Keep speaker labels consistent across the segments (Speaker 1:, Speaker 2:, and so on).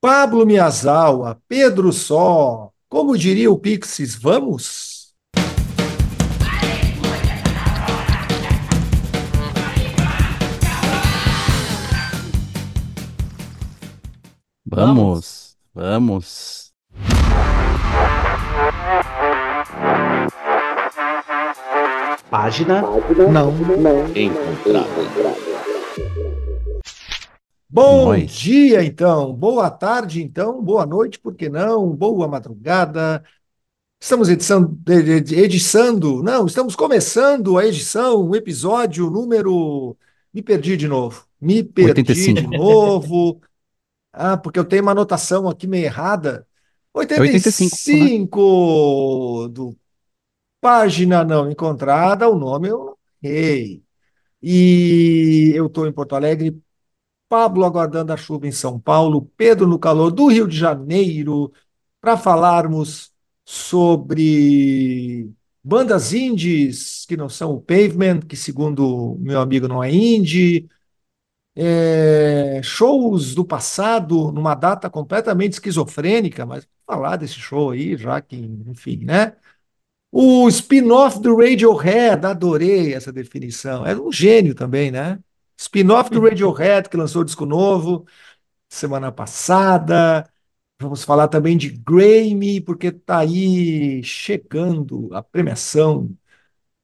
Speaker 1: Pablo Miyazawa, Pedro Só, como diria o Pixies, vamos?
Speaker 2: Vamos, vamos.
Speaker 3: Página
Speaker 1: Não.
Speaker 3: encontrada.
Speaker 1: Bom
Speaker 2: Nós.
Speaker 1: dia, então. Boa tarde, então. Boa noite, por que não? Boa madrugada. Estamos edição, ediçando, não, estamos começando a edição, o episódio número. Me perdi de novo. Me perdi
Speaker 2: 85.
Speaker 1: de novo. Ah, porque eu tenho uma anotação aqui meio errada.
Speaker 2: 85,
Speaker 1: 85 do Página Não Encontrada, o nome eu não errei. E eu estou em Porto Alegre, Pablo aguardando a chuva em São Paulo, Pedro no calor do Rio de Janeiro, para falarmos sobre bandas indies que não são o Pavement, que segundo meu amigo não é indie, é, shows do passado numa data completamente esquizofrênica, mas falar desse show aí, já que, enfim, né? O spin-off do Radiohead, adorei essa definição. Era um gênio também, né? Spin-off do Radiohead, que lançou disco novo semana passada. Vamos falar também de Grammy, porque está aí chegando a premiação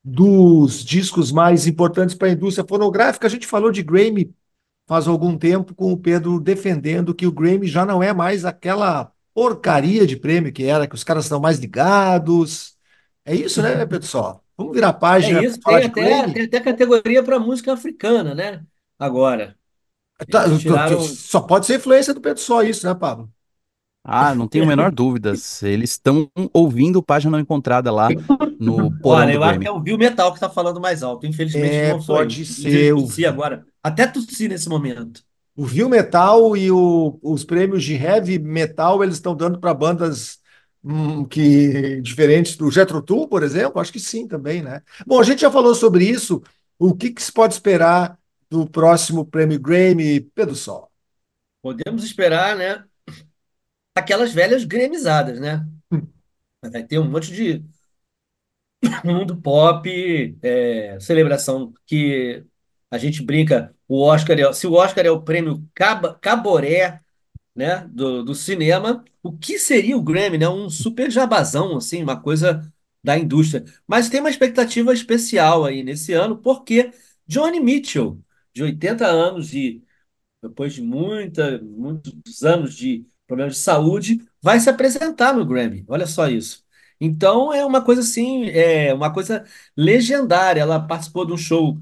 Speaker 1: dos discos mais importantes para a indústria fonográfica. A gente falou de Grammy faz algum tempo com o Pedro defendendo que o Grammy já não é mais aquela porcaria de prêmio que era, que os caras estão mais ligados. É isso, né, Pedro Só? Vamos virar a
Speaker 4: É
Speaker 1: página
Speaker 4: isso,
Speaker 1: para falar
Speaker 4: tem até, tem até categoria para música africana, né? Agora.
Speaker 1: Tá,
Speaker 4: Eles tiraram.
Speaker 1: Só pode ser influência do Pedro Só isso, né, Pablo?
Speaker 2: Ah, não tenho a menor dúvidas. Eles estão ouvindo Página Não Encontrada lá no porão
Speaker 4: Olha, eu acho que é o Viu Metal que está falando mais alto. Infelizmente
Speaker 1: É,
Speaker 4: não sou eu.
Speaker 1: pode ser o-
Speaker 4: tossi agora. Até tossi nesse momento.
Speaker 1: O Viu Metal e o- os prêmios de heavy metal eles estão dando para bandas que diferentes do Jethro Tull, por exemplo? Acho que sim também, né? Bom, a gente já falou sobre isso. O que, que se pode esperar do próximo prêmio Grammy, Pedro Sol?
Speaker 4: Podemos esperar, né? Aquelas velhas gremizadas, né? Vai ter um monte de mundo pop, é, celebração que a gente brinca. O Oscar é, se o Oscar é o prêmio Caba- Caboré, né, do, do cinema, o que seria o Grammy, né? Um super jabazão, assim, uma coisa da indústria. Mas tem uma expectativa especial aí nesse ano, porque Johnny Mitchell, de 80 anos e depois de muita, muitos anos de problemas de saúde, vai se apresentar no Grammy. Olha só isso. Então é uma coisa assim, é uma coisa legendária. Ela participou de um show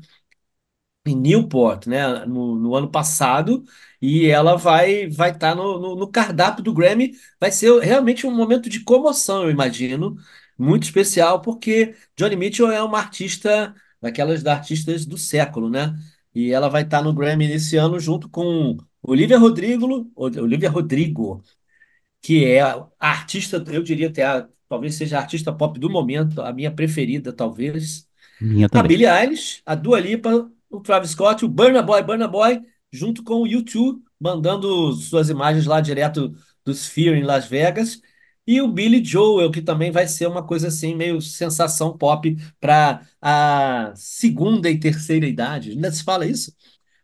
Speaker 4: em Newport, né, no, no ano passado, e ela vai vai estar no, no, no cardápio do Grammy. Vai ser realmente um momento de comoção, eu imagino, muito especial, porque Johnny Mitchell é uma artista, daquelas da artistas do século, né? E ela vai estar no Grammy nesse ano junto com Olivia Rodrigo, Olivia Rodrigo, que é a artista, eu diria até a, talvez seja a artista pop do momento, a minha preferida, talvez.
Speaker 2: Minha
Speaker 4: A
Speaker 2: também.
Speaker 4: Billie Eilish, a Dua Lipa, o Travis Scott, o Burna Boy, Burna Boy, junto com o U2, mandando suas imagens lá direto do Sphere em Las Vegas. E o Billy Joel, que também vai ser uma coisa assim, meio sensação pop para a segunda e terceira idade. Ainda se fala isso?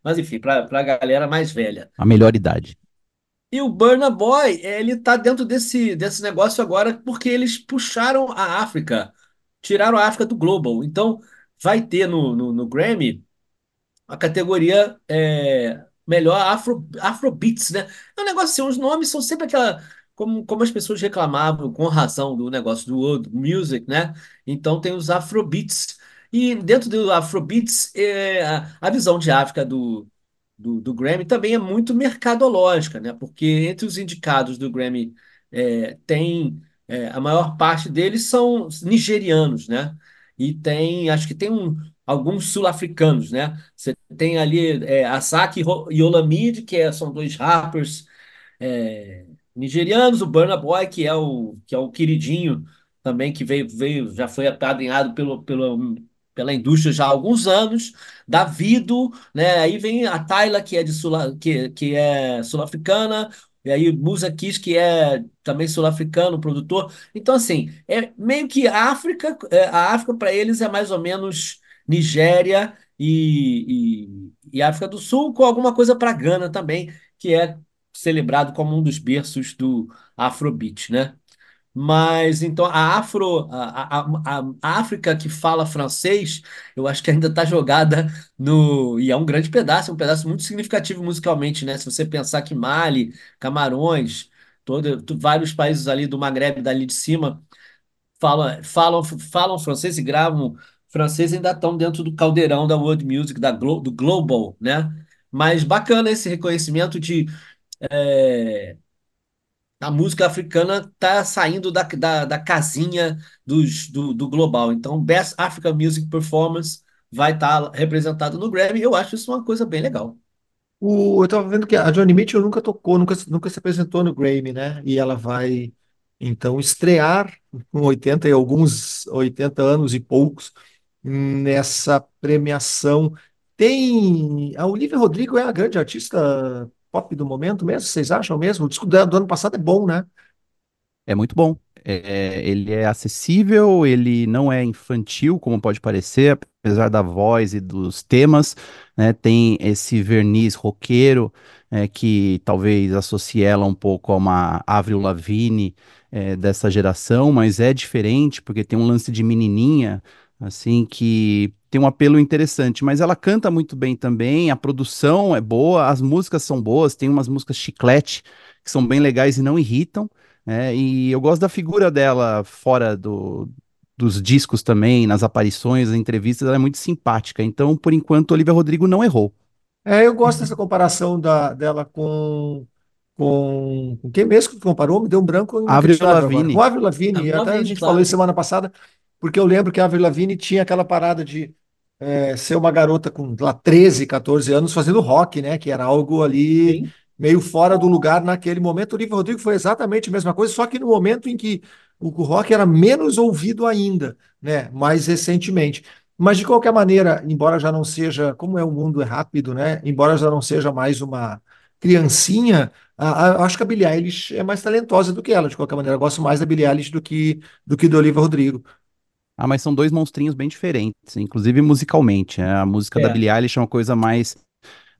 Speaker 4: Mas enfim, para a galera mais velha.
Speaker 2: A melhor idade.
Speaker 4: E o Burna Boy, ele tá dentro desse, desse negócio agora porque eles puxaram a África, tiraram a África do Global. Então, vai ter no, no, no Grammy a categoria é, melhor Afro, Afrobeats, né? É um negócio assim, os nomes são sempre aquela. Como, como as pessoas reclamavam com razão do negócio do world music, né? Então tem os Afrobeats. E dentro do Afrobeats, é, a, visão de África do, do, do Grammy também é muito mercadológica, né? Porque entre os indicados do Grammy é, tem é, a maior parte deles são nigerianos, né? E tem, acho que tem um, alguns sul-africanos, né? Você tem ali é, Asake e Olamide, que é- são dois rappers é, nigerianos, o Burna Boy, que é o, que é o queridinho também, que veio, veio já foi apadrinhado pelo, pelo, pela indústria já há alguns anos, Davido, né? Aí vem a Tayla, que é de que, que é sul-africana, E aí Musa Kiss, que é também sul-africano, produtor. Então, assim, é meio que a África, é, a África para eles é mais ou menos Nigéria e, e, e África do Sul, com alguma coisa para Gana também, que é celebrado como um dos berços do Afrobeat, né? Mas então a Afro, a, a, a, África que fala francês, eu acho que ainda está jogada no. E é um grande pedaço, um pedaço muito significativo musicalmente, né? Se você pensar que Mali, Camarões, todo, vários países ali do Maghreb, dali de cima, falam, falam, falam francês e gravam francês e ainda estão dentro do caldeirão da world music, da, glo- do global, né? Mas bacana esse reconhecimento de. eh, a música africana tá saindo da, da, da casinha dos, do, do global. Então, Best African Music Performance vai estar representado no Grammy. Eu acho isso uma coisa bem legal.
Speaker 1: O, eu tava vendo que a Johnny Mitchell nunca tocou, nunca, nunca se apresentou no Grammy, né? E ela vai, então, estrear com 80 e alguns, 80 anos e poucos, nessa premiação. Tem. A Olivia Rodrigo é a grande artista pop do momento mesmo? Vocês acham mesmo? O disco do ano passado é bom, né?
Speaker 2: É muito bom. É, ele é acessível, ele não é infantil, como pode parecer, apesar da voz e dos temas, né? Tem esse verniz roqueiro, é, que talvez associe ela um pouco a uma Avril Lavigne, é, dessa geração, mas é diferente porque tem um lance de menininha, assim, que tem um apelo interessante. Mas ela canta muito bem também, a produção é boa, as músicas são boas, tem umas músicas chiclete que são bem legais e não irritam. É, e eu gosto da figura dela fora do, dos discos também, nas aparições, nas entrevistas, ela é muito simpática. Então, por enquanto, Olivia Rodrigo não errou.
Speaker 1: É, eu gosto dessa comparação da, dela com, com, com quem mesmo que comparou? Me deu um branco
Speaker 2: Avril
Speaker 1: inacreditável agora. Com
Speaker 2: Lavigne,
Speaker 1: a Avril Lavigne, até a
Speaker 4: Lavigne,
Speaker 1: gente falou isso
Speaker 4: claro.
Speaker 1: semana passada, porque eu lembro que a Avril Lavigne tinha aquela parada de é, ser uma garota com lá, 13, 14 anos fazendo rock, né? Que era algo ali
Speaker 4: Sim.
Speaker 1: meio fora do lugar naquele momento. O Olivia Rodrigo foi exatamente a mesma coisa, só que no momento em que o rock era menos ouvido ainda, né? Mais recentemente. Mas de qualquer maneira, embora já não seja, como é o mundo é rápido, né? Embora já não seja mais uma criancinha, a- a- acho que a Billie Eilish é mais talentosa do que ela, de qualquer maneira. Eu gosto mais da Billie Eilish do que do que do Olivia Rodrigo.
Speaker 2: Ah, mas são dois monstrinhos bem diferentes, inclusive musicalmente. né? A música da
Speaker 4: É.
Speaker 2: Billie Eilish é uma coisa mais,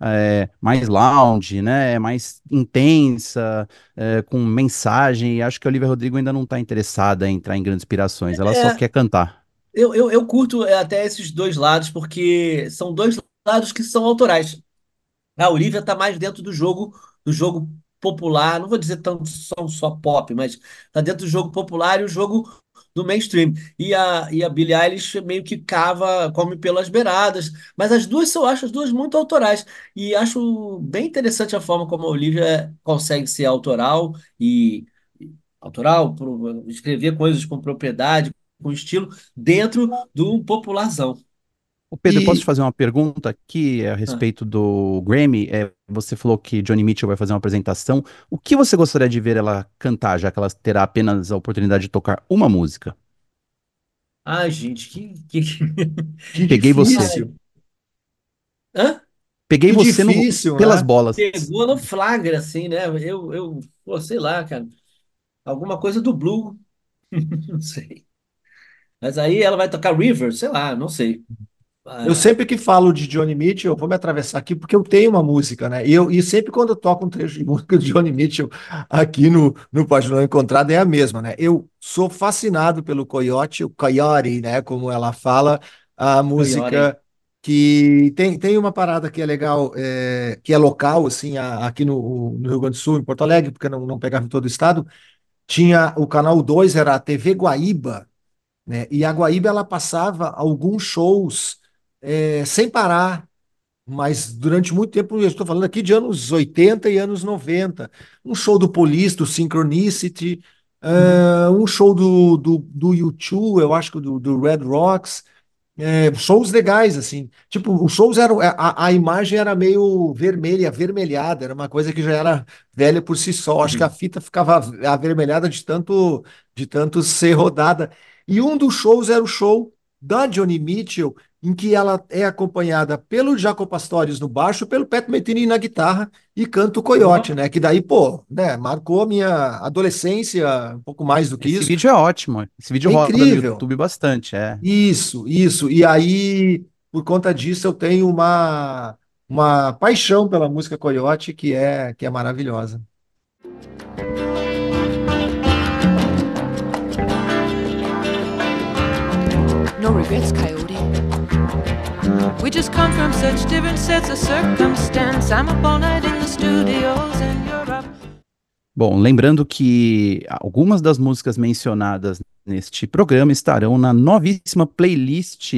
Speaker 2: é, mais lounge, né? Mais intensa, é, com mensagem. E acho que a Olivia Rodrigo ainda não está interessada em entrar em grandes inspirações, ela só
Speaker 4: É,
Speaker 2: quer cantar.
Speaker 4: eu, eu, eu curto é, até esses dois lados, porque são dois lados que são autorais. A Olivia está mais dentro do jogo, do jogo popular, não vou dizer tanto só, só pop, mas está dentro do jogo popular e o jogo do mainstream. E a, e a Billie Eilish meio que cava, come pelas beiradas, mas as duas eu acho as duas muito autorais. E acho bem interessante a forma como a Olivia consegue ser autoral e e autoral, pro- escrever coisas com propriedade, com estilo, dentro do popularzão.
Speaker 2: Ô Pedro, eu posso te
Speaker 1: E
Speaker 2: fazer uma pergunta aqui a
Speaker 4: Ah,
Speaker 2: respeito do Grammy? É, você falou que Johnny Mitchell vai fazer uma apresentação. O que você gostaria de ver ela cantar, já que ela terá apenas a oportunidade de tocar uma música?
Speaker 4: Ai, gente, que, que...
Speaker 2: Peguei você.
Speaker 4: Hã?
Speaker 2: Peguei
Speaker 1: que
Speaker 2: você no-
Speaker 1: difícil,
Speaker 2: pelas
Speaker 1: né?
Speaker 2: bolas.
Speaker 4: Pegou no flagra, assim, né? Eu, eu, pô, sei lá, cara. Alguma coisa do Blue, não sei. Mas aí ela vai tocar River, sei lá, não sei.
Speaker 1: Eu
Speaker 4: Ah,
Speaker 1: sempre que falo de Johnny Mitchell, eu vou me atravessar aqui porque eu tenho uma música, né? E, eu, e sempre quando eu toco um trecho de música de Johnny Mitchell aqui no, no Página Encontrada é a mesma, né? Eu sou fascinado pelo Coyote, o Coyote, né? Como ela fala, a
Speaker 4: Coyote.
Speaker 1: música que tem, tem uma parada que é legal, é, que é local, assim, a- aqui no, no Rio Grande do Sul, em Porto Alegre, porque não, não pegava em todo o estado, tinha o canal 2 era a TV Guaíba, né? E a Guaíba ela passava alguns shows é, sem parar, mas durante muito tempo, eu estou falando aqui de anos 80 e anos 90. Um show do Police, do Synchronicity, é, um show do, do, do U2, eu acho que do, do Red Rocks, é, shows legais, assim. Tipo, os shows eram. A, a imagem era meio vermelha, avermelhada, era uma coisa que já era velha por si só. Acho que a
Speaker 4: Uhum.
Speaker 1: fita ficava avermelhada de tanto, de tanto ser rodada. E um dos shows era o show da Johnny Mitchell, em que ela é acompanhada pelo Jaco Pastorius no baixo, pelo Pat Metheny na guitarra e canta o Coyote, né? Que daí, pô, né, marcou a minha adolescência um pouco mais do que
Speaker 2: Esse
Speaker 1: isso.
Speaker 2: vídeo é ótimo. Esse vídeo
Speaker 1: É
Speaker 2: roda no
Speaker 1: incrível.
Speaker 2: YouTube bastante, é.
Speaker 1: Isso, isso. E aí, por conta disso, eu tenho uma, uma paixão pela música Coyote que é, que é maravilhosa.
Speaker 3: No regrets, Coyote. We just come from such different sets of circumstance. I'm up all night in the studios you're up.
Speaker 2: Bom, lembrando que algumas das músicas mencionadas neste programa estarão na novíssima playlist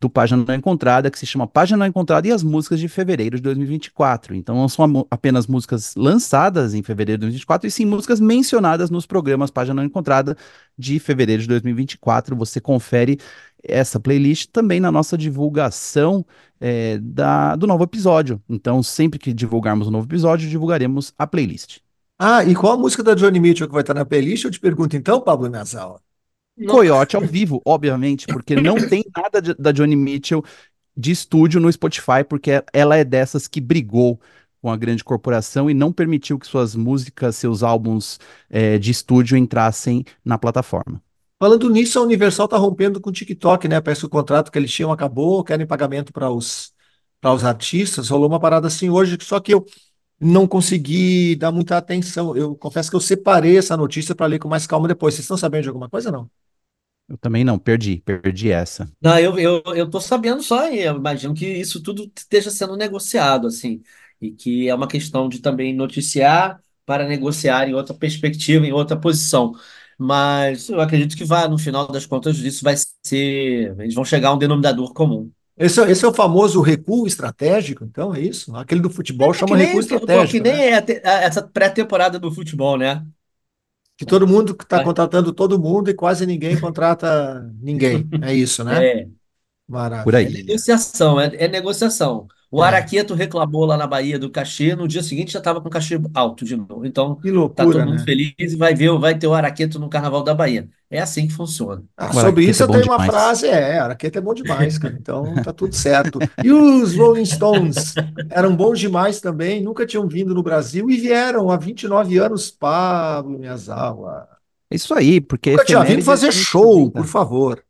Speaker 2: do Página Não Encontrada, que se chama Página Não Encontrada e as músicas de fevereiro de 2024. Então não são apenas músicas lançadas em fevereiro de 2024, e sim músicas mencionadas nos programas Página Não Encontrada de fevereiro de 2024. Você confere essa playlist também na nossa divulgação eh, da, do novo episódio. Então, sempre que divulgarmos um novo episódio, divulgaremos a playlist.
Speaker 1: Ah, e qual a música da Johnny Mitchell que vai estar na playlist? Eu te pergunto então, Pablo Miyazawa.
Speaker 2: Coyote ao vivo, obviamente, porque não tem nada de- da Johnny Mitchell de estúdio no Spotify, porque ela é dessas que brigou com a grande corporação e não permitiu que suas músicas, seus álbuns eh, de estúdio entrassem na plataforma.
Speaker 1: Falando nisso, a Universal tá rompendo com o TikTok, né? Parece que o contrato que eles tinham acabou, querem pagamento para os, para os artistas. Rolou uma parada assim hoje, só que eu não consegui dar muita atenção. Eu confesso que eu separei essa notícia para ler com mais calma depois. Vocês estão sabendo de alguma coisa, não?
Speaker 2: Eu também não, perdi, perdi essa.
Speaker 4: Não, eu, eu, eu tô sabendo só e eu imagino que isso tudo esteja sendo negociado, assim, e que é uma questão de também noticiar para negociar em outra perspectiva, em outra posição. Mas eu acredito que vai, no final das contas, isso vai ser. Eles vão chegar a um denominador comum.
Speaker 1: Esse, é- esse é o famoso recuo estratégico, então é isso? Aquele do futebol chama
Speaker 4: que nem,
Speaker 1: recuo
Speaker 4: que,
Speaker 1: estratégico,
Speaker 4: que nem
Speaker 1: né?
Speaker 4: é a te- a- essa pré-temporada do futebol, né?
Speaker 1: Que todo mundo está
Speaker 4: Vai.
Speaker 1: contratando todo mundo e quase ninguém contrata ninguém. É isso, né?
Speaker 4: É,
Speaker 2: Por
Speaker 1: Maravilha.
Speaker 2: aí.
Speaker 4: é negociação, é, é negociação. O
Speaker 1: É.
Speaker 4: Araqueto reclamou lá na Bahia do cachê, no dia seguinte já estava com cachê alto de novo. Então,
Speaker 1: Que
Speaker 4: tá
Speaker 1: loucura,
Speaker 4: todo mundo
Speaker 1: né?
Speaker 4: feliz e vai ver, vai ter o Araqueto no Carnaval da Bahia. É assim que funciona.
Speaker 1: Ah,
Speaker 2: O
Speaker 1: sobre isso
Speaker 2: é
Speaker 1: eu tenho uma
Speaker 2: demais.
Speaker 1: frase, é, Araqueta é bom demais, cara, então tá tudo certo. E os Rolling Stones eram bons demais também, nunca tinham vindo no Brasil e vieram há 29 anos, Pablo Miyazawa.
Speaker 2: É isso aí, porque
Speaker 1: Nunca tinha vindo fazer show, por favor.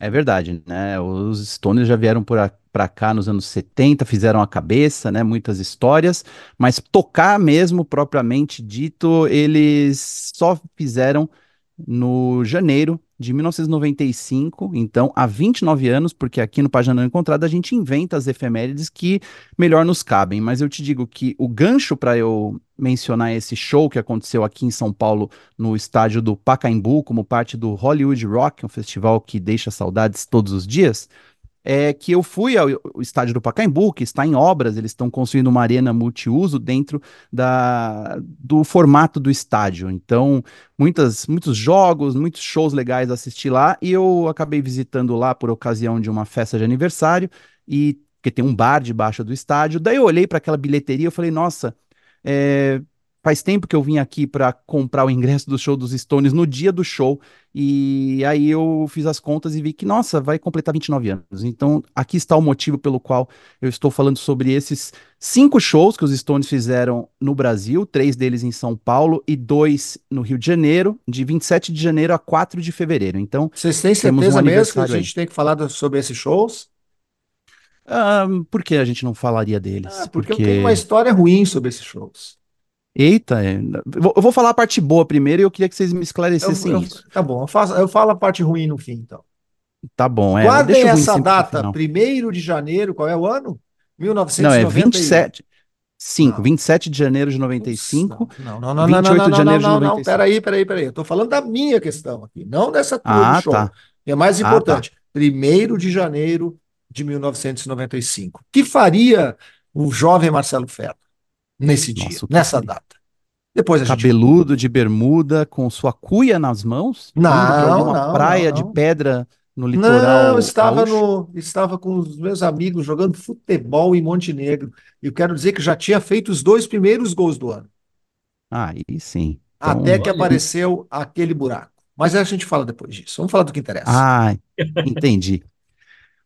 Speaker 2: É verdade, né? Os Stones já vieram por a- pra cá nos anos 70, fizeram a cabeça, né? Muitas histórias, mas tocar mesmo, propriamente dito, eles só fizeram no janeiro de 1995, então há 29 anos, porque aqui no Página Não Encontrada a gente inventa as efemérides que melhor nos cabem, mas eu te digo que o gancho para eu mencionar esse show que aconteceu aqui em São Paulo no estádio do Pacaembu, como parte do Hollywood Rock, um festival que deixa saudades todos os dias, é que eu fui ao, estádio do Pacaembu, que está em obras, eles estão construindo uma arena multiuso dentro da, do formato do estádio. Então, muitas, muitos jogos, muitos shows legais assisti lá, e eu acabei visitando lá por ocasião de uma festa de aniversário, e porque tem um bar debaixo do estádio. Daí eu olhei para aquela bilheteria e falei, nossa, é, faz tempo que eu vim aqui para comprar o ingresso do show dos Stones no dia do show. E aí eu fiz as contas e vi que, nossa, vai completar 29 anos. Então, aqui está o motivo pelo qual eu estou falando sobre esses cinco shows que os Stones fizeram no Brasil, três deles em São Paulo e dois no Rio de Janeiro, de 27 de janeiro a 4 de fevereiro. Então,
Speaker 1: Vocês têm
Speaker 2: Temos um
Speaker 1: certeza mesmo que a
Speaker 2: aniversário aí.
Speaker 1: gente tem que falar sobre esses shows?
Speaker 2: ah, por que a gente não falaria deles?
Speaker 1: Ah, porque eu tenho uma
Speaker 2: Porque,
Speaker 1: história ruim sobre esses shows.
Speaker 2: Eita, é, eu vou- eu falar a parte boa primeiro e eu queria que vocês me
Speaker 1: Eu,
Speaker 2: esclarecessem
Speaker 1: eu-
Speaker 2: isso.
Speaker 1: tá bom, eu, faço, eu falo a parte ruim no fim, então.
Speaker 2: Tá bom, é,
Speaker 1: Guardem essa data,
Speaker 2: final.
Speaker 1: 1 de janeiro, qual é o ano?
Speaker 2: Não, é
Speaker 1: 1991.
Speaker 2: 27, 5,
Speaker 1: Não.
Speaker 2: 27 de janeiro de
Speaker 1: Putz,
Speaker 2: 95,
Speaker 1: Não, não, não, não, não, não,
Speaker 2: 28 de
Speaker 1: não,
Speaker 2: janeiro
Speaker 1: não,
Speaker 2: de
Speaker 1: não, não,
Speaker 2: 95.
Speaker 1: peraí, peraí, peraí. Eu tô falando da minha questão aqui, não dessa tua do
Speaker 2: Ah,
Speaker 1: show.
Speaker 2: tá.
Speaker 1: é mais
Speaker 2: Ah, tá.
Speaker 1: importante. 1 de janeiro de 1995. O que faria o jovem Marcelo Ferro nesse dia,
Speaker 2: Nossa, que
Speaker 1: nessa data? Depois a gente.
Speaker 2: Cabeludo de bermuda, com sua cuia nas mãos,
Speaker 1: Não, não,
Speaker 2: praia
Speaker 1: não,
Speaker 2: de
Speaker 1: não.
Speaker 2: pedra no
Speaker 1: Não,
Speaker 2: litoral
Speaker 1: estava
Speaker 2: gaúcho.
Speaker 1: no, estava com os meus amigos jogando futebol em Montenegro. E eu quero dizer que já tinha feito os dois primeiros gols do ano,
Speaker 2: aí sim. Então,
Speaker 1: até que apareceu aquele buraco. Mas a gente fala depois disso. Vamos falar do que interessa.
Speaker 2: ah, entendi.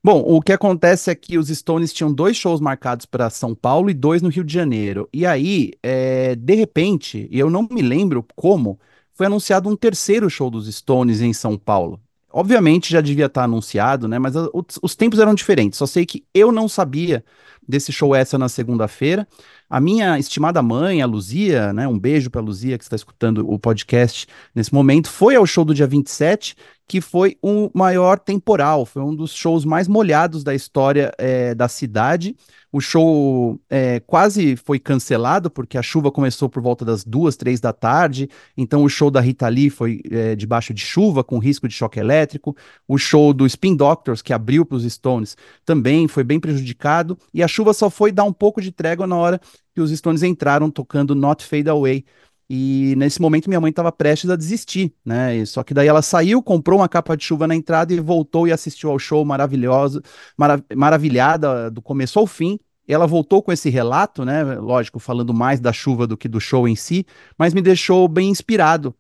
Speaker 2: Bom, o que acontece é que os Stones tinham dois shows marcados para São Paulo e dois no Rio de Janeiro. E aí, é, de repente, e eu não me lembro como, foi anunciado um terceiro show dos Stones em São Paulo. Obviamente já devia estar anunciado, né? Mas os tempos eram diferentes. Só sei que eu não sabia desse show essa na segunda-feira. A minha estimada mãe, a Luzia, né? Um beijo para Luzia que está escutando o podcast nesse momento, foi ao show do dia 27 que foi o maior temporal, foi um dos shows mais molhados da história eh, da cidade. O show eh, quase foi cancelado, porque a chuva começou por volta das duas, três da tarde, então o show da Rita Lee foi eh, debaixo de chuva, com risco de choque elétrico. O show do Spin Doctors, que abriu para os Stones, também foi bem prejudicado, e a chuva só foi dar um pouco de trégua na hora que os Stones entraram tocando Not Fade Away. E nesse momento minha mãe estava prestes a desistir, né? Só que daí ela saiu, comprou uma capa de chuva na entrada e voltou e assistiu ao show maravilhoso, mara- maravilhada do começo ao fim. Ela voltou com esse relato, né? Lógico, falando mais da chuva do que do show em si, mas me deixou bem inspirado.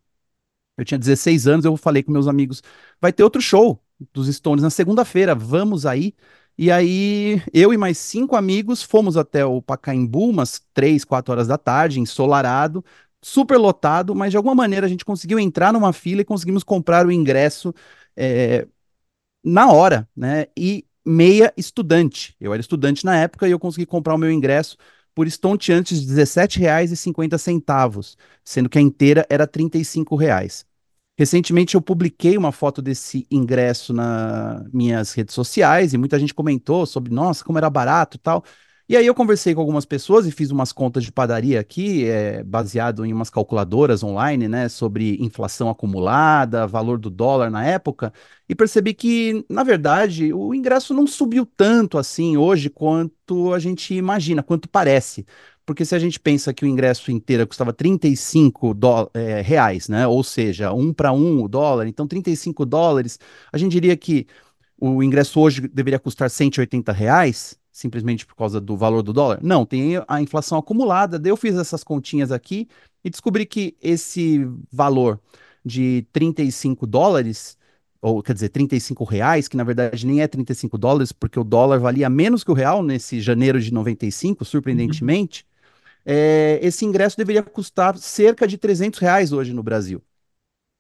Speaker 2: Eu tinha 16 anos, eu falei com meus amigos, vai ter outro show dos Stones na segunda-feira, vamos aí. E aí, eu e mais cinco amigos fomos até o Pacaembu, umas três, quatro horas da tarde, ensolarado, super lotado, mas de alguma maneira a gente conseguiu entrar numa fila e conseguimos comprar o ingresso é, na hora, né? E meia estudante. Eu era estudante na época e eu consegui comprar o meu ingresso por estonteantes de R$17,50, sendo que a inteira era R$35,00. Recentemente eu publiquei uma foto desse ingresso nas minhas redes sociais e muita gente comentou sobre, nossa, como era barato e tal. E aí eu conversei com algumas pessoas e fiz umas contas de padaria aqui, é, baseado em umas calculadoras online, né, sobre inflação acumulada, valor do dólar na época, e percebi que, na verdade, o ingresso não subiu tanto assim hoje quanto a gente imagina, quanto parece. Porque se a gente pensa que o ingresso inteiro custava 35 dó- é, reais, né? Ou seja, um para um o dólar, então 35 dólares, a gente diria que o ingresso hoje deveria custar 180 reais, simplesmente por causa do valor do dólar? Não, tem a inflação acumulada. Eu fiz essas continhas aqui e descobri que esse valor de 35 dólares, ou quer dizer, 35 reais, que na verdade nem é 35 dólares, porque o dólar valia menos que o real nesse janeiro de 95,
Speaker 4: Uhum.
Speaker 2: É, esse ingresso deveria custar cerca de 300 reais hoje no Brasil.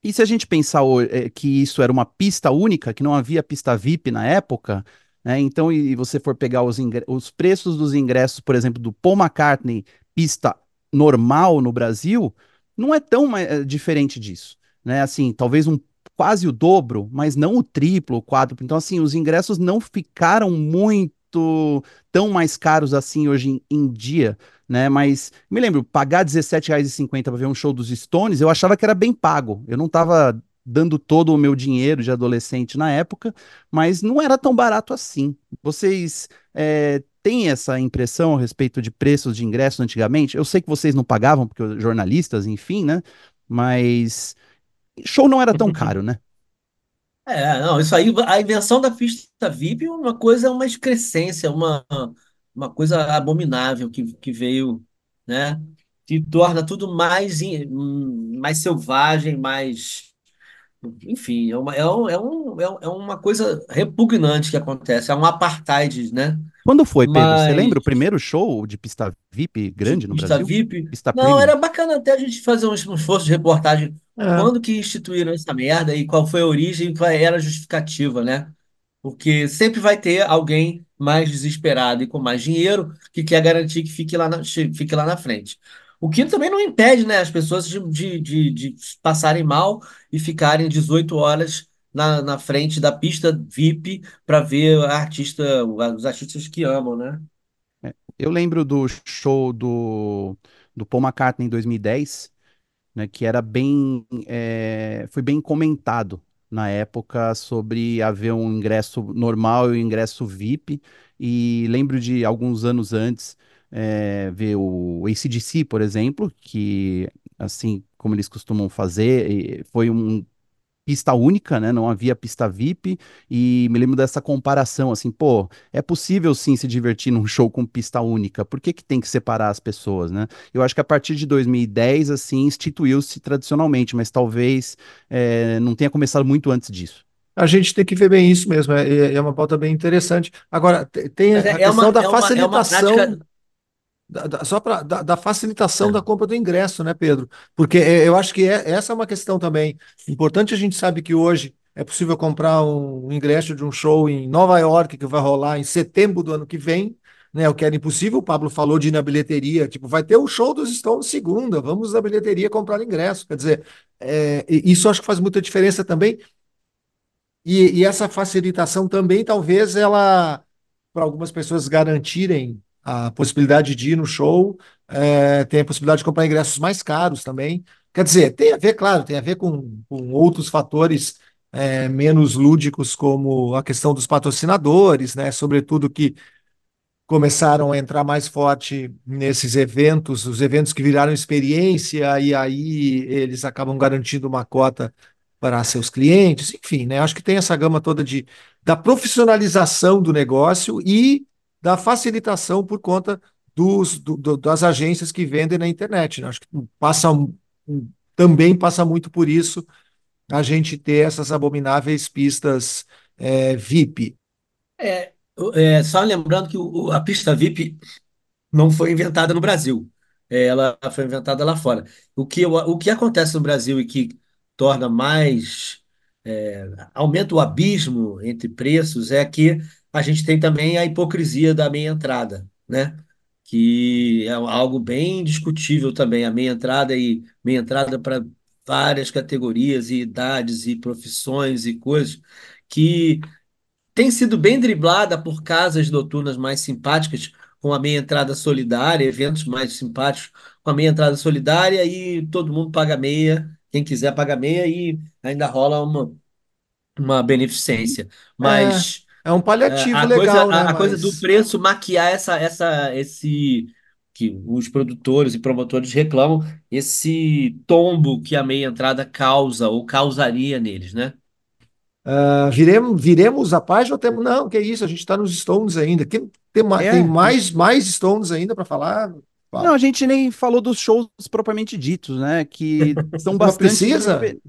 Speaker 2: E se a gente pensar eh, que isso era uma pista única, que não havia pista VIP na época, né? Então, e, você for pegar os, os preços dos ingressos, por exemplo, do Paul McCartney, pista normal no Brasil, não é tão eh, diferente disso, né? Assim, talvez um quase o dobro, mas não o triplo, o quádruplo. Então, assim, os ingressos não ficaram muito tão mais caros assim hoje em, em dia, né? Mas me lembro, pagar R$17,50 para ver um show dos Stones, eu achava que era bem pago. Eu não estava dando todo o meu dinheiro de adolescente na época, mas não era tão barato assim. Vocês eh, têm essa impressão a respeito de preços de ingressos antigamente? Eu sei que vocês não pagavam, porque jornalistas, enfim, né? Mas show não era tão caro, né?
Speaker 4: É, não, isso aí, a invenção da pista VIP, uma coisa, uma excrescência, uma, uma coisa abominável que, que veio, né? Que torna tudo mais, hum, mais selvagem, mais. Enfim, é uma, é é um, é um- é uma coisa repugnante que acontece, é um apartheid, né?
Speaker 2: Quando foi, Pedro? Você lembra o
Speaker 4: Mas
Speaker 2: primeiro show de pista VIP
Speaker 4: de
Speaker 2: grande no
Speaker 4: pista
Speaker 2: Brasil?
Speaker 4: VIP.
Speaker 2: Pista
Speaker 4: Não,
Speaker 2: premium?
Speaker 4: era bacana até a gente fazer um, esforço de reportagem.
Speaker 1: É.
Speaker 4: Quando que instituíram essa merda e qual foi a origem e qual era a justificativa, né? Porque sempre vai ter alguém mais desesperado e com mais dinheiro que quer garantir que fique lá na, fique lá na frente. O que também não impede, né, as pessoas de, de, de, de passarem mal e ficarem 18 horas na, na frente da pista VIP para ver a artista, os artistas que amam, né?
Speaker 2: É. Eu lembro do show do, do Paul McCartney em 2010, né, que era bem, é, foi bem comentado na época sobre haver um ingresso normal e um ingresso VIP, e lembro de alguns anos antes é, ver o AC/DC, por exemplo, que assim como eles costumam fazer, foi um pista única, né? Não havia pista VIP e me lembro dessa comparação, assim, pô, é possível sim se divertir num show com pista única. Por que que tem que separar as pessoas, né? Eu acho que a partir de 2010, assim, instituiu-se tradicionalmente, mas talvez eh, não tenha começado muito antes disso.
Speaker 1: A gente tem que ver bem isso mesmo, é, é uma pauta bem interessante. Agora, te- tem
Speaker 4: Mas
Speaker 1: a
Speaker 4: é, é
Speaker 1: questão
Speaker 4: uma,
Speaker 1: da
Speaker 4: é uma, é uma prática.
Speaker 1: Facilitação da- da- só para da, da facilitação
Speaker 4: é,
Speaker 1: da compra do ingresso, né, Pedro? Porque é, eu acho que é- essa é uma questão também importante. A gente sabe que hoje é possível comprar um ingresso de um show em Nova York que vai rolar em setembro do ano que vem, né? O que era impossível. O Pablo falou de ir na bilheteria, tipo, vai ter o show dos Stones segunda, vamos na bilheteria comprar ingresso. Quer dizer, é, isso acho que faz muita diferença também. E, e essa facilitação também, talvez, ela, para algumas pessoas garantirem a possibilidade de ir no show, é, tem a possibilidade de comprar ingressos mais caros também. Quer dizer, tem a ver, claro, tem a ver com, com outros fatores é, menos lúdicos, como a questão dos patrocinadores, né? Sobretudo que começaram a entrar mais forte nesses eventos, os eventos que viraram experiência, e aí eles acabam garantindo uma cota para seus clientes, enfim, né? Acho que tem essa gama toda de, da profissionalização do negócio e da facilitação por conta dos, do, do, das agências que vendem na internet. Né? Acho que passa também passa muito por isso a gente ter essas abomináveis pistas é, VIP.
Speaker 4: É, é, só lembrando que o- a pista VIP não foi inventada no Brasil. É, ela foi inventada lá fora. O que, o que acontece no Brasil e que torna mais, é, aumenta o abismo entre preços é que a gente tem também a hipocrisia da meia entrada, né? Que é algo bem discutível também, a meia entrada e meia entrada para várias categorias e idades e profissões e coisas que tem sido bem driblada por casas noturnas mais simpáticas, com a meia entrada solidária, eventos mais simpáticos com a meia entrada solidária e todo mundo paga meia, quem quiser paga meia e ainda rola uma, uma beneficência.
Speaker 1: É,
Speaker 4: Mas
Speaker 1: é um
Speaker 4: é,
Speaker 1: paliativo
Speaker 4: a coisa,
Speaker 1: legal, né?
Speaker 4: a, a coisa do
Speaker 1: Mas
Speaker 4: preço maquiar essa, essa, esse que os produtores e promotores reclamam, esse tombo que a meia entrada causa ou causaria neles, né?
Speaker 1: ah, viremos, viremos a página ou temos. Não, que isso, a gente está nos Stones ainda. Tem, tem, ma- tem
Speaker 2: É,
Speaker 1: mais, mais Stones ainda para falar?
Speaker 2: Não,
Speaker 1: Fala.
Speaker 2: a gente nem falou dos shows propriamente ditos, né? Que são
Speaker 1: Mas
Speaker 2: bastante
Speaker 1: precisa?
Speaker 2: diferentes.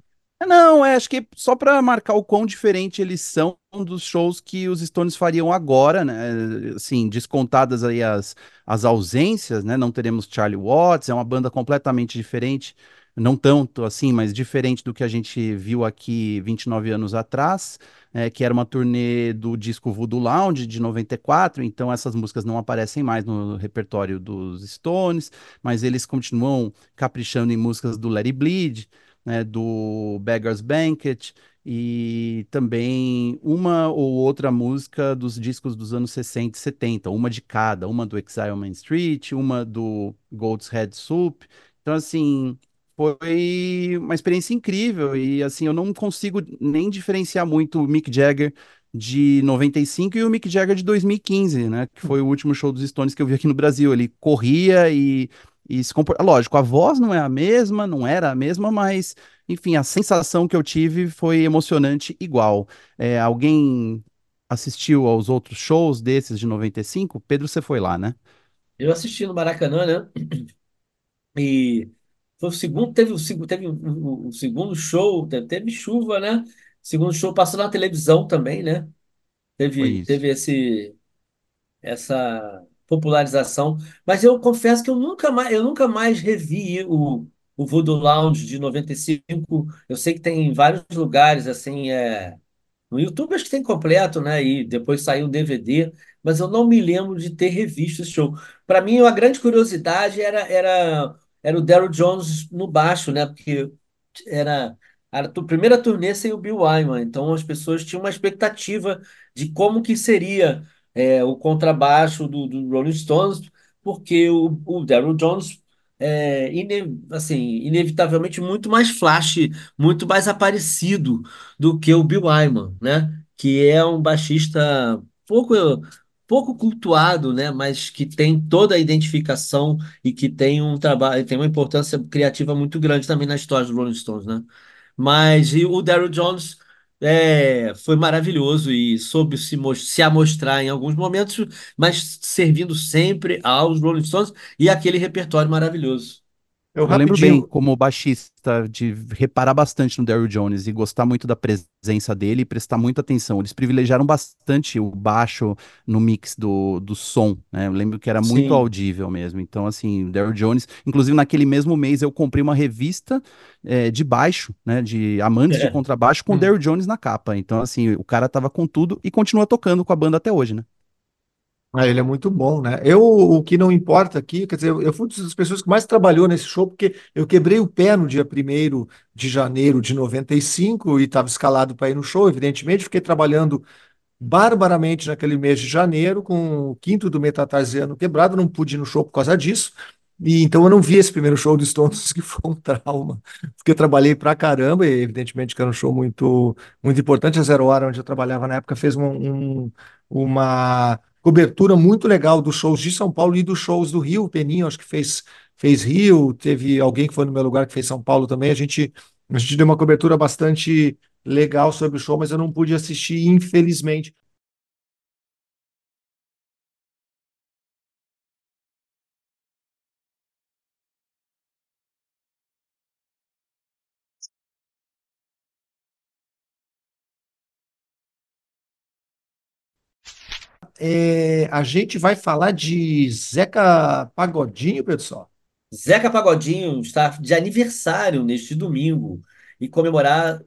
Speaker 2: Não, é, acho que só para marcar o quão diferente eles são dos shows que os Stones fariam agora, né? Assim, descontadas aí as, as ausências, né? Não teremos Charlie Watts, é uma banda completamente diferente, não tanto assim, mas diferente do que a gente viu aqui 29 anos atrás, é, que era uma turnê do disco Voodoo Lounge de 94, então essas músicas não aparecem mais no repertório dos Stones, mas eles continuam caprichando em músicas do It Bleed né, do Beggar's Banquet e também uma ou outra música dos discos dos anos 60 e 70, uma de cada, uma do Exile on Main Street, uma do Goat's Head Soup. Então, assim, foi uma experiência incrível e, assim, eu não consigo nem diferenciar muito o Mick Jagger de 95 e cinco e o Mick Jagger de 2015, né, que foi o último show dos Stones que eu vi aqui no Brasil. Ele corria e e se. Lógico, a voz não é a mesma, não era a mesma, mas, enfim, a sensação que eu tive foi emocionante igual. É, alguém assistiu aos outros shows desses de 95? Pedro, você foi lá, né?
Speaker 4: Eu assisti no Maracanã, né? E foi o segundo, teve o, teve o, segundo show, te- teve chuva, né? Segundo show passou na televisão também, né? Teve, teve esse, essa popularização. Mas eu confesso que eu nunca mais, eu nunca mais revi o, o Voodoo Lounge de 95. Eu sei que tem em vários lugares, assim, é, no YouTube acho que tem completo, né? E depois saiu o DVD, mas eu não me lembro de ter revisto esse show. Para mim, a grande curiosidade era, era, era o Daryl Jones no baixo, né? Porque era a primeira turnê sem o Bill Wyman, então as pessoas tinham uma expectativa de como que seria é, o contrabaixo do, do Rolling Stones, porque o, o Daryl Jones é ine- assim, inevitavelmente muito mais flash, muito mais aparecido do que o Bill Wyman, né? Que é um baixista pouco pouco cultuado, né? Mas que tem toda a identificação e que tem um trabalho, tem uma importância criativa muito grande também na história dos Rolling Stones, né? Mas e o Daryl Jones é, foi maravilhoso e soube se, se amostrar em alguns momentos, mas servindo sempre aos Rolling Stones e aquele repertório maravilhoso.
Speaker 1: Eu
Speaker 2: Eu lembro bem, como baixista, de reparar bastante no Daryl Jones e gostar muito da presença dele e prestar muita atenção. Eles privilegiaram bastante o baixo no mix do, do som, né? Eu lembro que era muito
Speaker 4: Sim.
Speaker 2: audível mesmo. Então, assim, o Daryl Jones. Inclusive, naquele mesmo mês, eu comprei uma revista eh, de baixo, né? De amantes de contrabaixo, com o
Speaker 1: Hum.
Speaker 2: Daryl Jones na capa. Então, assim, o cara tava com tudo e continua tocando com a banda até hoje, né?
Speaker 1: Ah, ele é muito bom, né? Eu, o que não importa aqui, quer dizer, eu fui uma das pessoas que mais trabalhou nesse show, porque eu quebrei o pé no dia primeiro de janeiro de 95 e estava escalado para ir no show, evidentemente, fiquei trabalhando barbaramente naquele mês de janeiro, com o quinto do metatarsiano quebrado, não pude ir no show por causa disso. E então eu não vi esse primeiro show do Stones, que foi um trauma, porque eu trabalhei pra caramba, e evidentemente que era um show muito, muito importante. A Zero Hora, onde eu trabalhava na época, fez uma, um- uma cobertura muito legal dos shows de São Paulo e dos shows do Rio. O Peninho, acho que fez, fez Rio, teve alguém que foi no meu lugar que fez São Paulo também. A gente, a gente deu uma cobertura bastante legal sobre o show, mas eu não pude assistir, infelizmente. É, a gente vai falar de Zeca Pagodinho, pessoal.
Speaker 4: Zeca Pagodinho está de aniversário neste domingo e comemorará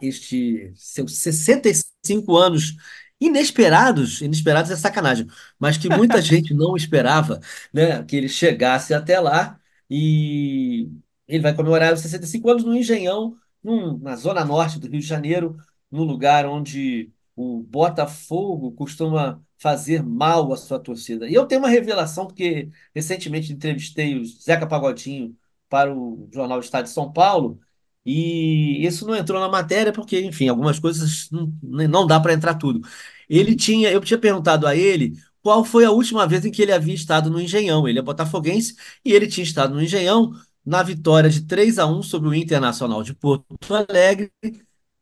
Speaker 4: este seus 65 anos inesperados, inesperados é sacanagem, mas que muita gente não esperava, né, que ele chegasse até lá e ele vai comemorar os 65 anos no Engenhão, num- na zona norte do Rio de Janeiro, num lugar onde o Botafogo costuma fazer mal à sua torcida. E eu tenho uma revelação porque Recentemente entrevistei o Zeca Pagodinho para o jornal Estado de São Paulo e isso não entrou na matéria porque, enfim, algumas coisas não, não dá para entrar tudo. Ele tinha, eu tinha perguntado a ele qual foi a última vez em que ele havia estado no Engenhão. Ele é botafoguense e ele tinha estado no Engenhão na vitória de 3 a um sobre o Internacional de Porto Alegre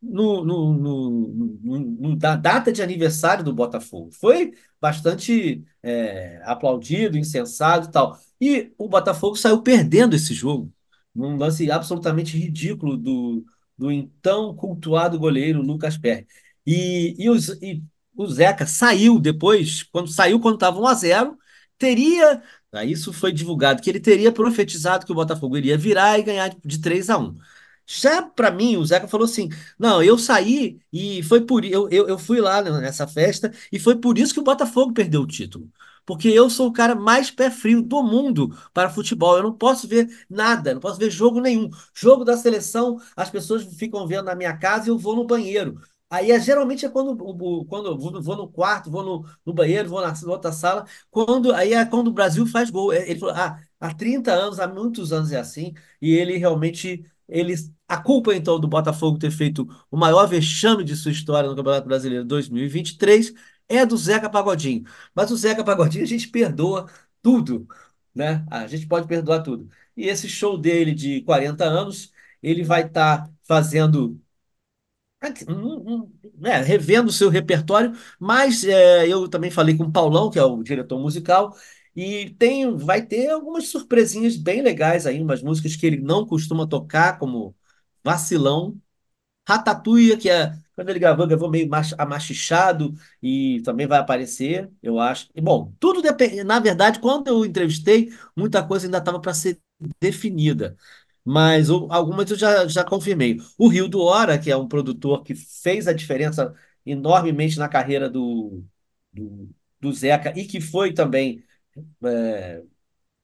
Speaker 4: no, no, no, no- da data de aniversário do Botafogo. Foi bastante é, aplaudido, incensado e tal. E o Botafogo saiu perdendo esse jogo, num lance absolutamente ridículo do, do então cultuado goleiro Lucas Perry. E, e, os- e o Zeca saiu depois, quando saiu quando estava 1 a 0 teria. Aí isso foi divulgado, que ele teria profetizado que o Botafogo iria virar e ganhar de 3 a um. Já para mim, o Zeca falou assim: não, eu saí e foi por eu, eu, eu fui lá nessa festa e foi por isso que o Botafogo perdeu o título. Porque eu sou o cara mais pé frio do mundo para futebol. Eu não posso ver nada, não posso ver jogo nenhum. Jogo da seleção, as pessoas ficam vendo na minha casa e eu vou no banheiro. Aí é, geralmente é quando, quando vou, vou no quarto, vou no, no banheiro, vou na outra sala. Quando, aí é quando o Brasil faz gol. Ele falou: ah, há 30 anos, há muitos anos é assim, e ele realmente. Ele a culpa, então, do Botafogo ter feito o maior vexame de sua história no Campeonato Brasileiro 2023 é do Zeca Pagodinho. Mas o Zeca Pagodinho a gente perdoa tudo, né? A gente pode perdoar tudo. E esse show dele de 40 anos, ele vai estar fazendo um- um- né, revendo o seu repertório, mas é, eu também falei com o Paulão, que é o diretor musical, e tem, vai ter algumas surpresinhas bem legais aí, umas músicas que ele não costuma tocar, como Vacilão, Ratatouille, que é quando ele gravou, gravou meio mach- amachichado e também vai aparecer, eu acho. E, bom, tudo depende. Na verdade, quando eu entrevistei, muita coisa ainda estava para ser definida. Mas algumas eu já, já confirmei. O Rio do Hora, que é um produtor que fez a diferença enormemente na carreira do, do, do Zeca e que foi também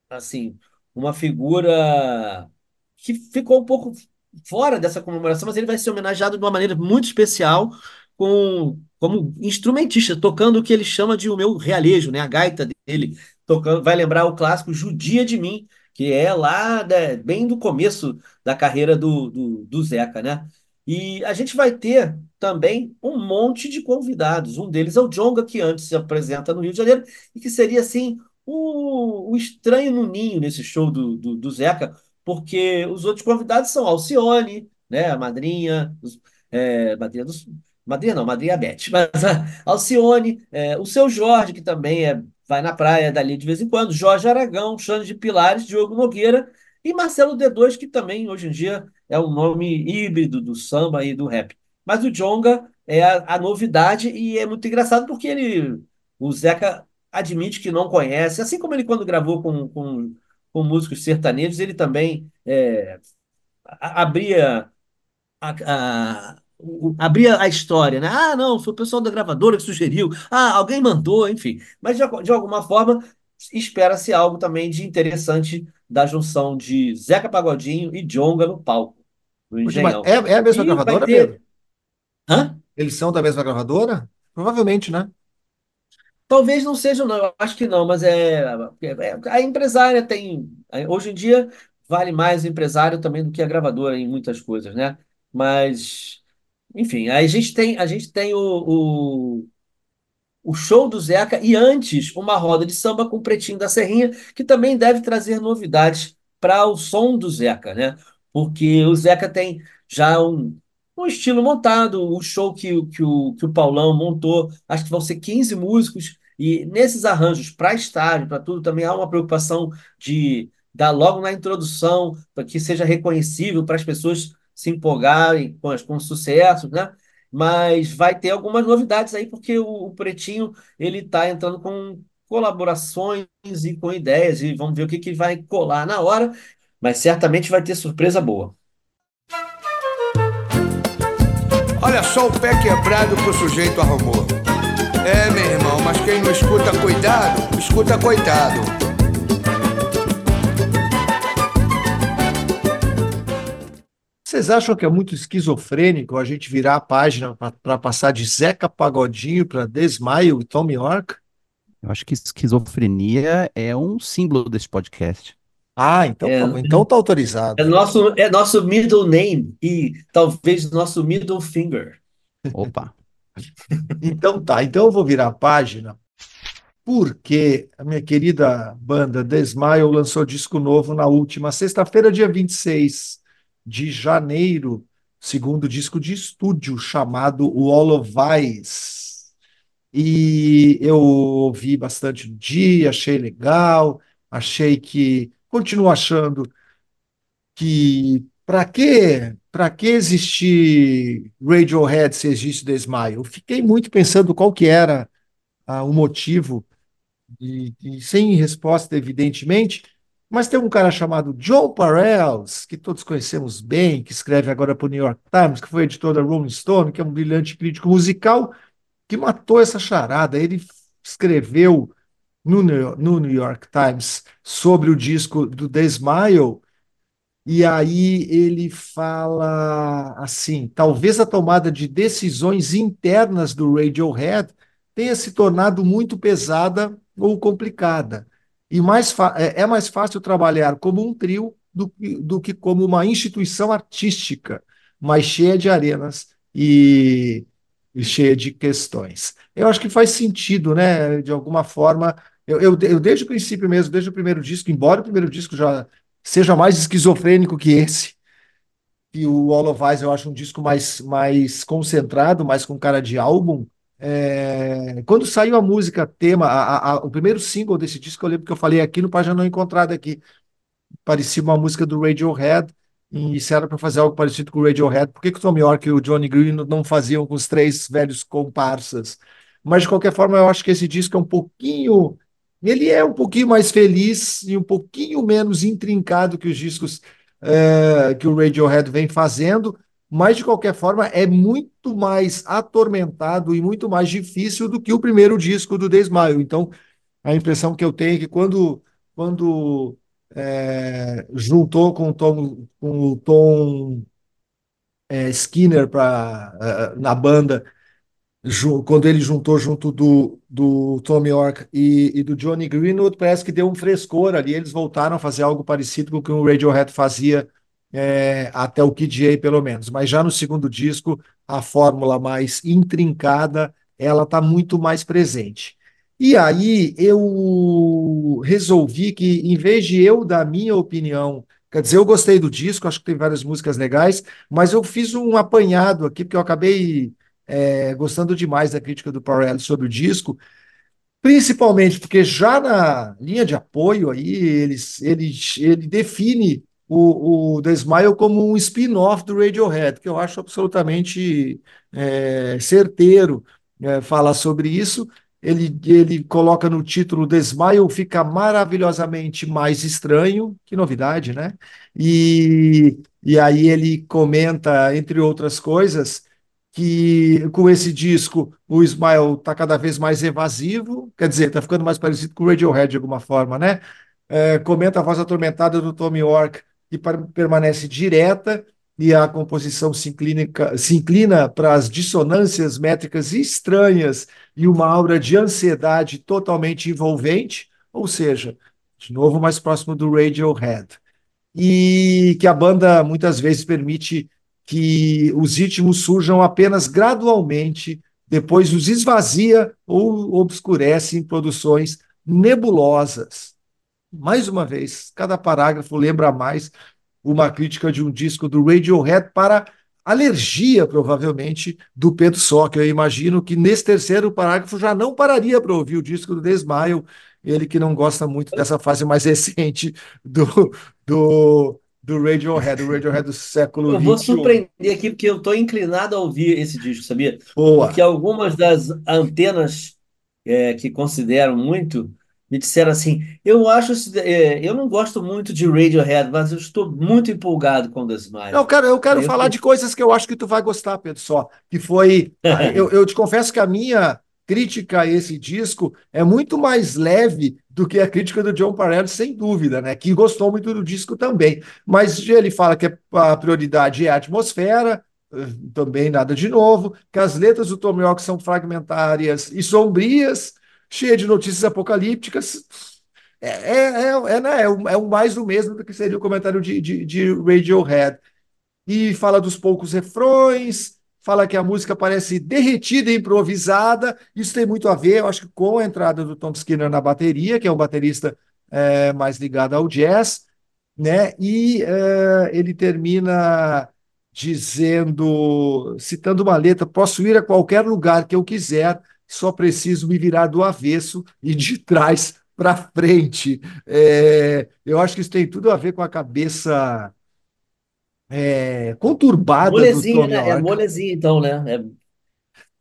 Speaker 4: assim, uma figura que ficou um pouco fora dessa comemoração, mas ele vai ser homenageado de uma maneira muito especial, com, como instrumentista, tocando o que ele chama de o meu realejo, né? A gaita dele, tocando, vai lembrar o clássico Judia de Mim, que é lá, né, bem do começo da carreira do, do, do Zeca, né? E a gente vai ter também um monte de convidados. Um deles é o Djonga, que antes se apresenta no Rio de Janeiro, e que seria assim o, o estranho no ninho nesse show do, do, do Zeca, porque os outros convidados são Alcione, né, a madrinha, é, madrinha dos, madrinha não, madrinha Beth, mas a Alcione, é, o seu Jorge, que também é, vai na praia dali de vez em quando, Jorge Aragão, Xande de Pilares, Diogo Nogueira E Marcelo D2, que também hoje em dia é um nome híbrido do samba e do rap. Mas o Djonga é a, a novidade e é muito engraçado porque ele, o Zeca admite que não conhece, assim como ele quando gravou com, com, com músicos sertanejos, ele também é, abria a, a- abria a história, né? Ah, não, foi o pessoal da gravadora que sugeriu. Ah, alguém mandou, enfim. Mas de, de alguma forma espera-se algo também de interessante da junção de Zeca Pagodinho e Djonga no palco, no. Engenhão.
Speaker 1: É, é a mesma
Speaker 4: E
Speaker 1: gravadora,
Speaker 4: ter.
Speaker 1: Pedro?
Speaker 4: Hã?
Speaker 1: Eles são da mesma gravadora? Provavelmente, né?
Speaker 4: Talvez não seja, não, eu acho que não, mas é, é- é- a empresária tem. Hoje em dia vale mais o empresário também do que a gravadora em muitas coisas, né? Mas, enfim, a gente tem, a gente tem o, o show do Zeca e antes uma roda de samba com o Pretinho da Serrinha, que também deve trazer novidades para o som do Zeca, né? Porque o Zeca tem já um, um estilo montado, o show que, o- que, o, que o Paulão montou, acho que vão ser 15 músicos, e nesses arranjos para estádio, para tudo, também há uma preocupação de dar logo na introdução, para que seja reconhecível, para as pessoas se empolgarem com, com os sucessos, né? Mas vai ter algumas novidades aí, porque o, o Pretinho ele está entrando com colaborações e com ideias, e vamos ver o que, que vai colar na hora, mas certamente vai ter surpresa boa.
Speaker 5: Olha só o pé quebrado que o sujeito arrumou. É, meu irmão, mas quem não escuta cuidado, escuta coitado.
Speaker 1: Vocês acham que é muito esquizofrênico a gente virar a página para passar de Zeca Pagodinho para Desmaio e Tom York?
Speaker 2: Eu acho que esquizofrenia é um símbolo desse podcast.
Speaker 1: Ah, então
Speaker 4: É,
Speaker 1: tá, bom, então tá autorizado.
Speaker 4: é nosso, é nosso middle name e talvez nosso middle finger.
Speaker 2: Opa.
Speaker 1: Então tá, então eu vou virar a página porque a minha querida banda The Smile lançou disco novo na última sexta-feira, dia 26 de janeiro, segundo disco de estúdio chamado Wall of Ice. E eu ouvi bastante no dia, achei legal, achei que, continuo achando que para que para que existir Radiohead se existe The Smile? Eu fiquei muito pensando qual que era ah, o motivo e, sem resposta, evidentemente. Mas tem um cara chamado John Parells, que todos conhecemos bem, que escreve agora para o New York Times, que foi editor da Rolling Stone, que é um brilhante crítico musical, que matou essa charada. Ele escreveu no New, York Times sobre o disco do The Smile e aí ele fala assim: talvez a tomada de decisões internas do Radiohead tenha se tornado muito pesada ou complicada. E mais é é mais fácil trabalhar como um trio do que, do que como uma instituição artística, mais cheia de arenas e, e cheia de questões. Eu acho que faz sentido, né? De alguma forma. Eu, eu, eu desde o princípio mesmo, desde o primeiro disco, embora o primeiro disco já seja mais esquizofrênico que esse. E o All of Us eu acho um disco mais, mais concentrado, mais com cara de álbum. É, Quando saiu a música tema, a- a- o primeiro single desse disco, eu lembro que eu falei aqui no Página Não Encontrada aqui, parecia uma música do Radiohead, e se era para fazer algo parecido com o Radiohead, por que, que o Tom York e o Johnny Green não faziam com os três velhos comparsas? Mas, de qualquer forma, eu acho que esse disco é um pouquinho. Ele é um pouquinho mais feliz e um pouquinho menos intrincado que os discos eh, que o Radiohead vem fazendo, mas, de qualquer forma, é muito mais atormentado e muito mais difícil do que o primeiro disco do Smile. Então, a impressão que eu tenho é que quando, quando é, juntou com o Tom, com o Tom é, Skinner pra, é, na banda, quando ele juntou junto do, do Tom York e, e do Johnny Greenwood, parece que deu um frescor ali. Eles voltaram a fazer algo parecido com o que o Radiohead fazia é, até o Kid A, pelo menos. Mas já no segundo disco, a fórmula mais intrincada, ela está muito mais presente. E aí eu resolvi que, em vez de eu dar minha opinião, quer dizer, eu gostei do disco, acho que tem várias músicas legais, mas eu fiz um apanhado aqui, porque eu acabei é, gostando demais da crítica do Parelli sobre o disco, principalmente porque já na linha de apoio aí, ele, ele, ele define o, o The Smile como um spin-off do Radiohead, que eu acho absolutamente é, certeiro é, falar sobre isso. Ele, ele coloca no título The Smile fica maravilhosamente mais estranho, que novidade, né? E, e aí ele comenta, entre outras coisas, que com esse disco o Smile está cada vez mais evasivo, quer dizer, está ficando mais parecido com o Radiohead de alguma forma, né? É, comenta a voz atormentada do Tom York, que permanece direta, e a composição se se inclina para as dissonâncias métricas estranhas e uma aura de ansiedade totalmente envolvente, ou seja, de novo mais próximo do Radiohead. E que a banda muitas vezes permite que os ritmos surjam apenas gradualmente, depois os esvazia ou obscurece em produções nebulosas. Mais uma vez, cada parágrafo lembra mais uma crítica de um disco do Radiohead para alergia, provavelmente, do Pedro que eu imagino que nesse terceiro parágrafo já não pararia para ouvir o disco do Smile, ele que não gosta muito dessa fase mais recente do, do, do Radiohead, do Radiohead do século
Speaker 4: Eu vou surpreender aqui, porque eu estou inclinado a ouvir esse disco, sabia?
Speaker 1: Boa.
Speaker 4: Porque algumas das antenas é, que considero muito me disseram assim: eu acho, é, eu não gosto muito de Radiohead, mas eu estou muito empolgado com The Smile.
Speaker 1: Não, cara, eu quero falar de coisas que eu acho que tu vai gostar, Pedro, só. Que foi. eu, eu te confesso que a minha crítica a esse disco é muito mais leve do que a crítica do John Parelli, sem dúvida, né? Que gostou muito do disco também. Mas ele fala que a prioridade é a atmosfera, eh, também nada de novo, que as letras do Tom York são fragmentárias e sombrias, cheias de notícias apocalípticas. É, é, é, é, né? é, um, é mais do mesmo do que seria o comentário de, de, de Radiohead. E fala dos poucos refrões, fala que a música parece derretida e improvisada. Isso tem muito a ver, eu acho com a entrada do Tom Skinner na bateria, que é um baterista é, mais ligado ao jazz, né? E é, ele termina dizendo, citando uma letra: posso ir a qualquer lugar que eu quiser, só preciso me virar do avesso e de trás para frente. É, eu acho que isso tem tudo a ver com a cabeça é, conturbada
Speaker 4: molezinha,
Speaker 1: Tom
Speaker 4: né? É molezinha, então, né?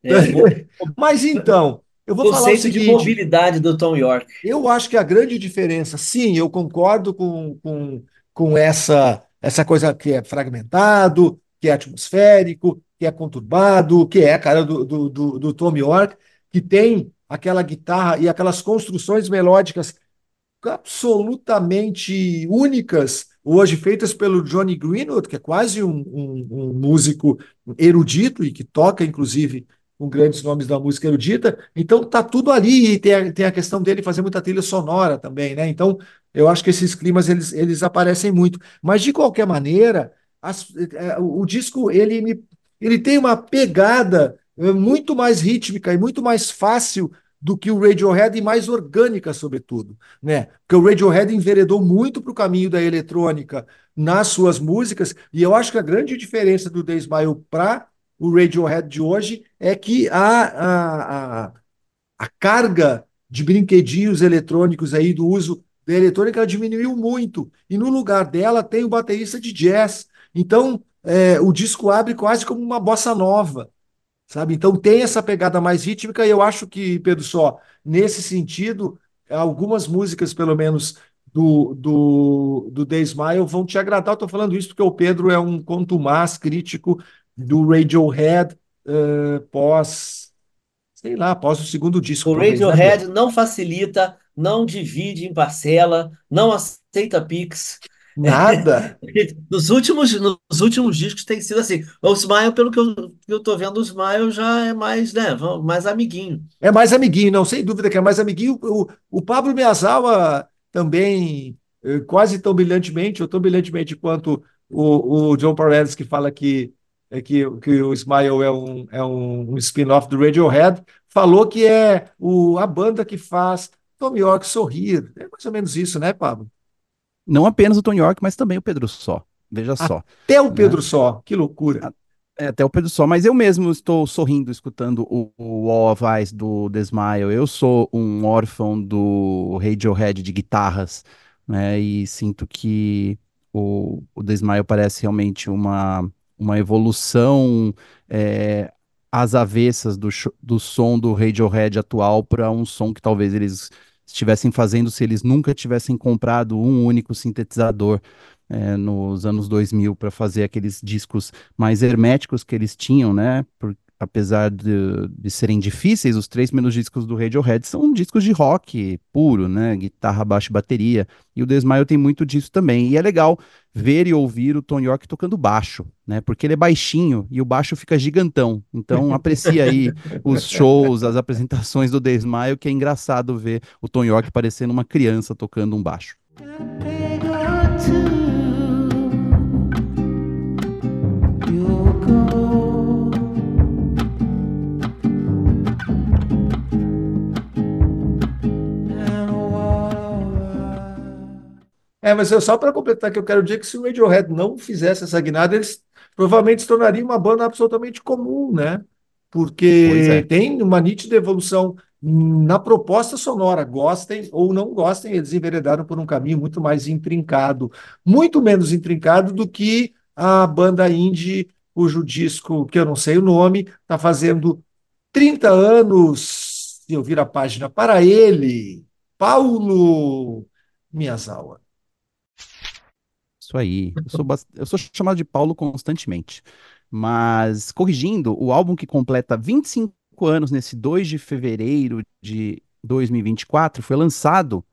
Speaker 1: É, é Mas então, eu vou falar o seguinte,
Speaker 4: de mobilidade do Tom York.
Speaker 1: Eu acho que a grande diferença, sim, eu concordo com, com, com essa, essa coisa que é fragmentado, que é atmosférico, que é conturbado, que é a cara do, do, do, do Tom York, que tem aquela guitarra e aquelas construções melódicas absolutamente únicas hoje feitas pelo Johnny Greenwood, que é quase um, um, um, músico erudito e que toca, inclusive, com grandes nomes da música erudita. Então tá tudo ali e tem a, tem a questão dele fazer muita trilha sonora também, né? Então eu acho que esses climas eles, eles aparecem muito. Mas de qualquer maneira, as, é, o, disco ele, ele tem uma pegada é, muito mais rítmica e muito mais fácil do que o Radiohead e mais orgânica, sobretudo, né? Porque o Radiohead enveredou muito para o caminho da eletrônica nas suas músicas, e eu acho que a grande diferença do The Smile para o Radiohead de hoje é que a, a, a, a carga de brinquedinhos eletrônicos aí do uso da eletrônica diminuiu muito, e no lugar dela tem o baterista de jazz. Então, é, o disco abre quase como uma bossa nova, sabe? Então tem essa pegada mais rítmica e eu acho que, Pedro Só, nesse sentido, algumas músicas, pelo menos, do, do, do The Smile vão te agradar. Estou falando isso porque o Pedro é um contumaz crítico do Radiohead uh, pós, sei lá, após o segundo disco.
Speaker 4: O né, Radiohead né? não facilita, não divide em parcela, não aceita Pix.
Speaker 1: Nada.
Speaker 4: nos, últimos, nos últimos discos tem sido assim. O Smile, pelo que eu, que eu tô vendo, o Smile já é mais, né, mais amiguinho.
Speaker 1: É mais amiguinho, não, sem dúvida que é mais amiguinho. O, o Pablo Miyazawa também, eh, quase tão brilhantemente, ou tão brilhantemente quanto o, o John Paredes, que fala que, é que, que o Smile é um, é um, um spin-off do Radiohead, falou que é o, a banda que faz Tom York sorrir. É mais ou menos isso, né, Pablo?
Speaker 2: Não apenas o Tony York, mas também o Pedro Só. Veja só.
Speaker 1: Até o Pedro né? Só, que loucura.
Speaker 2: É, até o Pedro Só, mas eu mesmo estou sorrindo escutando o, o of Ice do The Smile. Eu sou um órfão do Radiohead de guitarras, né? E sinto que o, o The Smile parece realmente uma, uma evolução é, às avessas do, do som do Radiohead atual para um som que talvez eles estivessem fazendo se eles nunca tivessem comprado um único sintetizador é, nos anos 2000 para fazer aqueles discos mais herméticos que eles tinham, né? Apesar de, de serem difíceis, os três primeiros discos do Radiohead são discos de rock puro, né? Guitarra, baixo e bateria. E o The Smile tem muito disso também. E é legal ver e ouvir o Tom York tocando baixo, né? Porque ele é baixinho e o baixo fica gigantão. Então aprecia aí os shows, as apresentações do The Smile, que é engraçado ver o Tom York parecendo uma criança tocando um baixo.
Speaker 1: É, mas eu- só para completar que eu quero dizer que se o Radiohead não fizesse essa guinada, eles provavelmente se tornariam uma banda absolutamente comum, né? Porque
Speaker 2: é.
Speaker 1: tem uma nítida evolução na proposta sonora, gostem ou não gostem, eles enveredaram por um caminho muito mais intrincado, muito menos intrincado do que a banda indie, cujo disco, que eu não sei o nome, está fazendo 30 anos, se eu vir a página para ele, Paulo Miyazawa.
Speaker 2: Isso aí. Eu sou, bas- eu sou chamado de Paulo constantemente. Mas, corrigindo, o álbum que completa 25 anos nesse 2 de fevereiro de 2024 foi lançado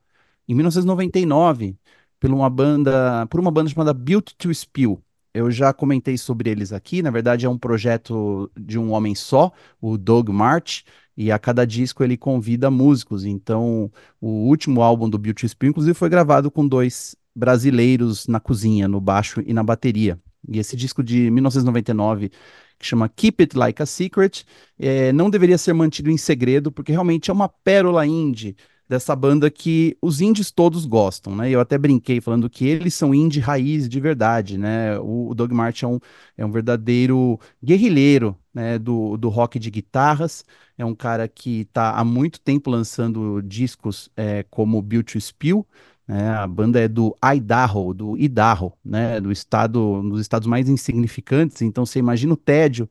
Speaker 2: em 1999 por uma banda, por uma banda chamada Built to Spill. Eu já comentei sobre eles aqui. Na verdade, é um projeto de um homem só, o Doug March, e a cada disco ele convida músicos. Então, o último álbum do Built to Spill, inclusive, foi gravado com dois brasileiros na cozinha, no baixo e na bateria. E esse disco de 1999, que chama Keep It Like a Secret, eh, não deveria ser mantido em segredo, porque realmente é uma pérola indie dessa banda que os indies todos gostam, né? Eu até brinquei falando que eles são indie raiz de verdade, né? O, o Doug Martin é um, é um verdadeiro guerrilheiro, né? Do, do rock de guitarras. É um cara que está há muito tempo lançando discos é, como Built to Spill, né? A banda é do Idaho, do Idaho, né? Do estado, um dos estados mais insignificantes. Então você imagina o tédio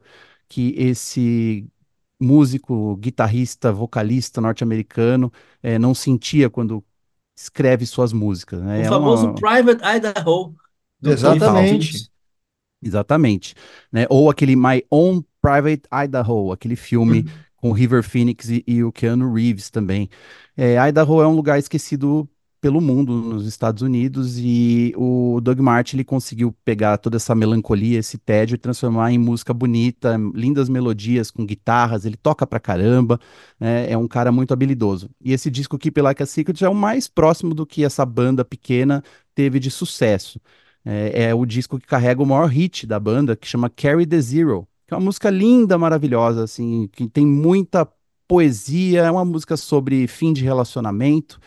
Speaker 2: que esse músico, guitarrista, vocalista norte-americano eh, não sentia quando escreve suas músicas, né?
Speaker 4: O
Speaker 2: É
Speaker 4: famoso
Speaker 2: uma,
Speaker 4: Private Idaho
Speaker 1: Exatamente.
Speaker 2: Exatamente, né? Ou aquele My Own Private Idaho, aquele filme com o River Phoenix e, e o Keanu Reeves também. É, Idaho é um lugar esquecido pelo mundo nos Estados Unidos e o Doug Martin ele conseguiu pegar toda essa melancolia, esse tédio e transformar em música bonita, lindas melodias com guitarras, ele toca pra caramba, né? É um cara muito habilidoso. E esse disco Keep Like a Secret é o mais próximo do que essa banda pequena teve de sucesso. É, é o disco que carrega o maior hit da banda, que chama Carry the Zero, que é uma música linda, maravilhosa, assim, que tem muita poesia, é uma música sobre fim de relacionamento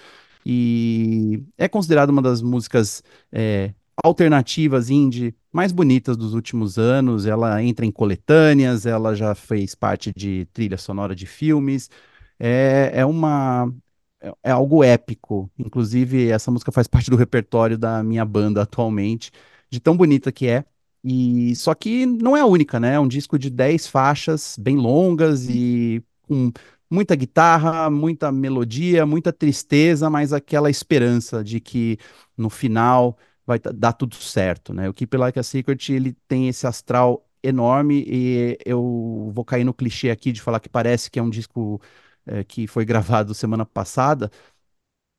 Speaker 2: e é considerada uma das músicas é, alternativas indie mais bonitas dos últimos anos. Ela entra em coletâneas, ela já fez parte de trilha sonora de filmes. É, é uma é é algo épico. Inclusive, essa música faz parte do repertório da minha banda atualmente, de tão bonita que é. E só que não é a única, né? É um disco de 10 faixas, bem longas e com muita guitarra, muita melodia, muita tristeza, mas aquela esperança de que no final vai dar tudo certo, né? O Keep Like a Secret, ele tem esse astral enorme e eu vou cair no clichê aqui de falar que parece que é um disco eh, que foi gravado semana passada,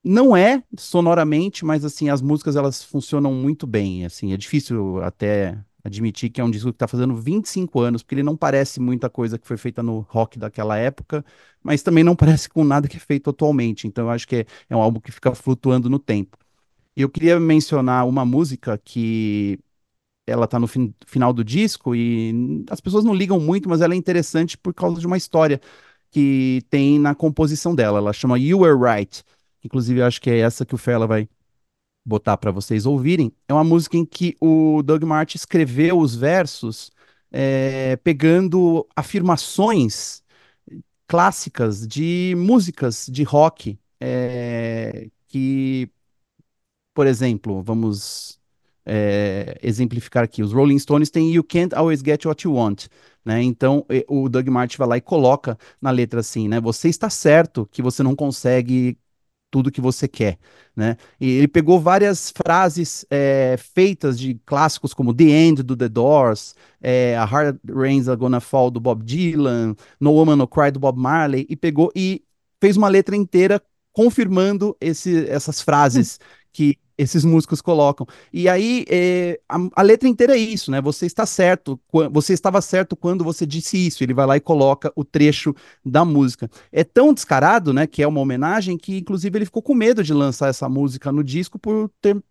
Speaker 2: não é sonoramente, mas assim, as músicas elas funcionam muito bem, assim, é difícil até admitir que é um disco que está fazendo 25 anos, porque ele não parece muita coisa que foi feita no rock daquela época, mas também não parece com nada que é feito atualmente, então eu acho que é, é um álbum que fica flutuando no tempo. E eu queria mencionar uma música que ela tá no fin- final do disco e as pessoas não ligam muito, mas ela é interessante por causa de uma história que tem na composição dela. Ela chama You Were Right. Inclusive, acho que é essa que o Fela vai botar para vocês ouvirem. É uma música em que o Doug Martin escreveu os versos eh, pegando afirmações clássicas de músicas de rock eh, que, por exemplo, vamos é, exemplificar aqui. Os Rolling Stones têm You Can't Always Get What You Want, né? Então o Doug Martin vai lá e coloca na letra assim, né? Você está certo que você não consegue tudo que você quer, né? E ele pegou várias frases é, feitas de clássicos como The End do The Doors, é, A Hard Rain's Are Gonna Fall do Bob Dylan, No Woman No Cry do Bob Marley e pegou e fez uma letra inteira confirmando esse, essas frases que esses músicos colocam. E aí, é, a, a, letra inteira é isso, né? Você está certo, você estava certo quando você disse isso. Ele vai lá e coloca o trecho da música. É tão descarado, né, que é uma homenagem, que inclusive ele ficou com medo de lançar essa música no disco por ter uh,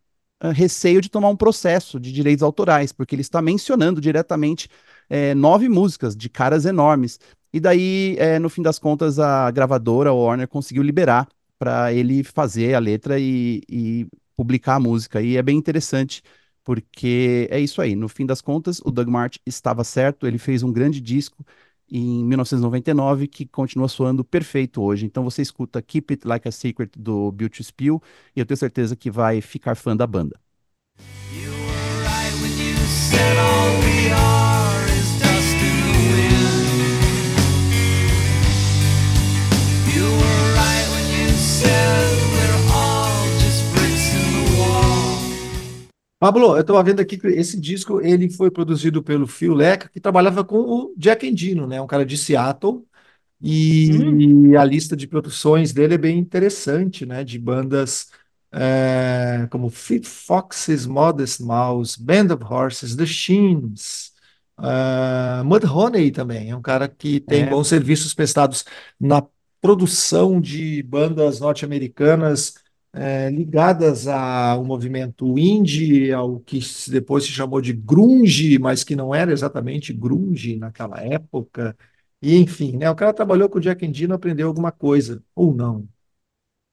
Speaker 2: receio de tomar um processo de direitos autorais, porque ele está mencionando diretamente é, nove músicas de caras enormes. E daí, é, no fim das contas, a gravadora, a Warner, conseguiu liberar para ele fazer a letra e, e publicar a música. E é bem interessante, porque é isso aí. No fim das contas, o Doug Martin estava certo, ele fez um grande disco em 1999 que continua soando perfeito hoje. Então você escuta Keep It Like a Secret do Bill to Spill e eu tenho certeza que vai ficar fã da banda. You
Speaker 1: Pablo, eu estava vendo aqui que esse disco ele foi produzido pelo Phil Leca, que trabalhava com o Jack Endino, né? Um cara de Seattle. E hum. a lista de produções dele é bem interessante, né? De bandas é, como Fit Foxes, Modest Mouse, Band of Horses, The Sheens, uh, Mudhoney também. É um cara que tem é. bons serviços prestados na produção de bandas norte-americanas é, ligadas ao movimento indie, ao que depois se chamou de grunge, mas que não era exatamente grunge naquela época. E enfim, né, o cara trabalhou com o Jack Endino, aprendeu alguma coisa, ou não.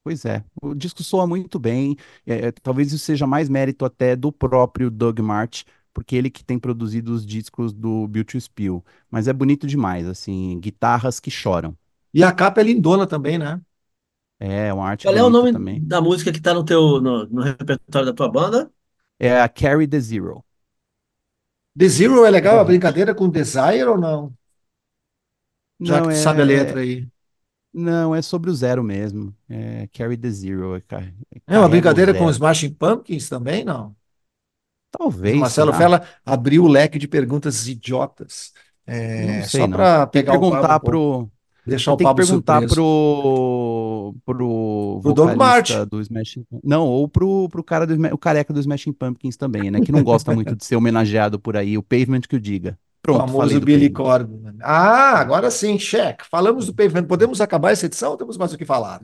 Speaker 2: Pois é, o disco soa muito bem, é, é, talvez isso seja mais mérito até do próprio Doug March, porque ele que tem produzido os discos do Beauty Spill, mas é bonito demais, assim, guitarras que choram.
Speaker 1: E a capa é lindona também, né?
Speaker 2: É, uma arte
Speaker 4: Qual é o nome
Speaker 2: também.
Speaker 4: da música que tá no teu no, no repertório da tua banda?
Speaker 2: É a Carry the Zero.
Speaker 1: The Zero é legal, a brincadeira com Desire ou não? Já
Speaker 2: Não,
Speaker 1: que tu
Speaker 2: é,
Speaker 1: sabe a letra
Speaker 2: é-
Speaker 1: aí.
Speaker 2: não, é sobre o zero mesmo. É Carry the Zero. É, car- é
Speaker 1: É uma
Speaker 2: o
Speaker 1: brincadeira com os. Smashing Pumpkins também, não? O
Speaker 2: Talvez,
Speaker 1: Marcelo
Speaker 2: será?
Speaker 1: Fella abriu o leque de perguntas idiotas,
Speaker 2: Não
Speaker 1: é,
Speaker 2: sei
Speaker 1: só
Speaker 2: não.
Speaker 1: para pegar o
Speaker 2: perguntar
Speaker 1: pouco,
Speaker 2: pro,
Speaker 1: deixar
Speaker 2: eu
Speaker 1: o
Speaker 2: tenho que
Speaker 1: Pablo
Speaker 2: perguntar
Speaker 1: surpreso.
Speaker 2: pro, pro
Speaker 1: O Doug Martin.
Speaker 2: do Smashing. Não, ou pro, pro cara do, o careca do Smashing Pumpkins também, né? Que não gosta muito de ser homenageado por aí. O Pavement que o diga. Pronto, falei
Speaker 1: famoso Billy. Corgan. Ah, agora sim, cheque. Falamos do Pavement. Podemos acabar essa edição ou temos mais o que falar?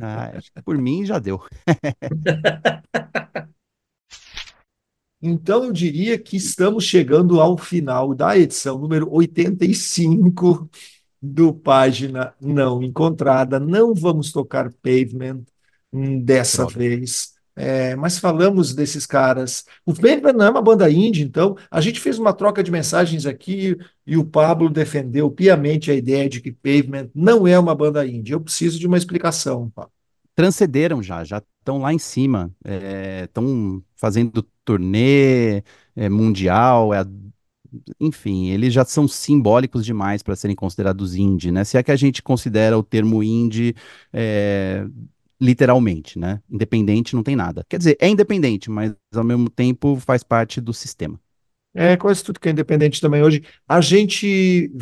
Speaker 2: Ah, que por mim já deu.
Speaker 1: Então, eu diria que estamos chegando ao final da edição número 85 do Página Não Encontrada. Não vamos tocar Pavement dessa vez, é, mas falamos desses caras. O Pavement não é uma banda indie, então a gente fez uma troca de mensagens aqui e o Pablo defendeu piamente a ideia de que Pavement não é uma banda indie. Eu preciso de uma explicação, Pablo.
Speaker 2: transcenderam já, já estão lá em cima, estão fazendo turnê é, mundial, é, enfim, eles já são simbólicos demais para serem considerados indie, né? Se é que a gente considera o termo indie é, literalmente, né? Independente não tem nada. Quer dizer, é independente, mas ao mesmo tempo faz parte do sistema.
Speaker 1: É, quase tudo que é independente também hoje. A gente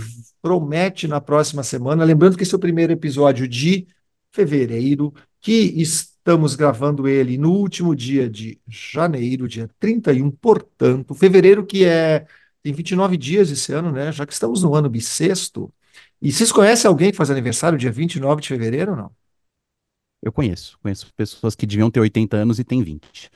Speaker 1: promete na próxima semana, lembrando que esse é o primeiro episódio de fevereiro, que estamos gravando ele no último dia de janeiro, dia 31, portanto, fevereiro que é tem 29 dias esse ano, né? Já que estamos no ano bissexto. E vocês conhecem alguém que faz aniversário dia 29 de fevereiro ou não?
Speaker 2: Eu conheço, conheço pessoas que deviam ter 80 anos e têm 20.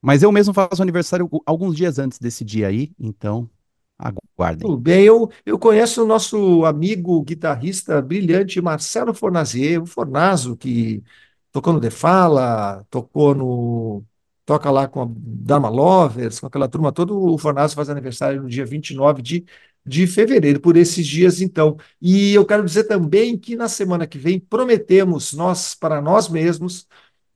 Speaker 2: Mas eu mesmo faço aniversário alguns dias antes desse dia aí, então aguardem.
Speaker 1: Tudo bem, eu, eu conheço o nosso amigo guitarrista brilhante Marcelo Fornazier, o Fornazo, que tocou no The Fala, tocou no. Toca lá com a Dama Lovers, com aquela turma toda. O Fornazo faz aniversário no dia 29 de, de fevereiro, por esses dias então. E eu quero dizer também que na semana que vem prometemos nós, para nós mesmos,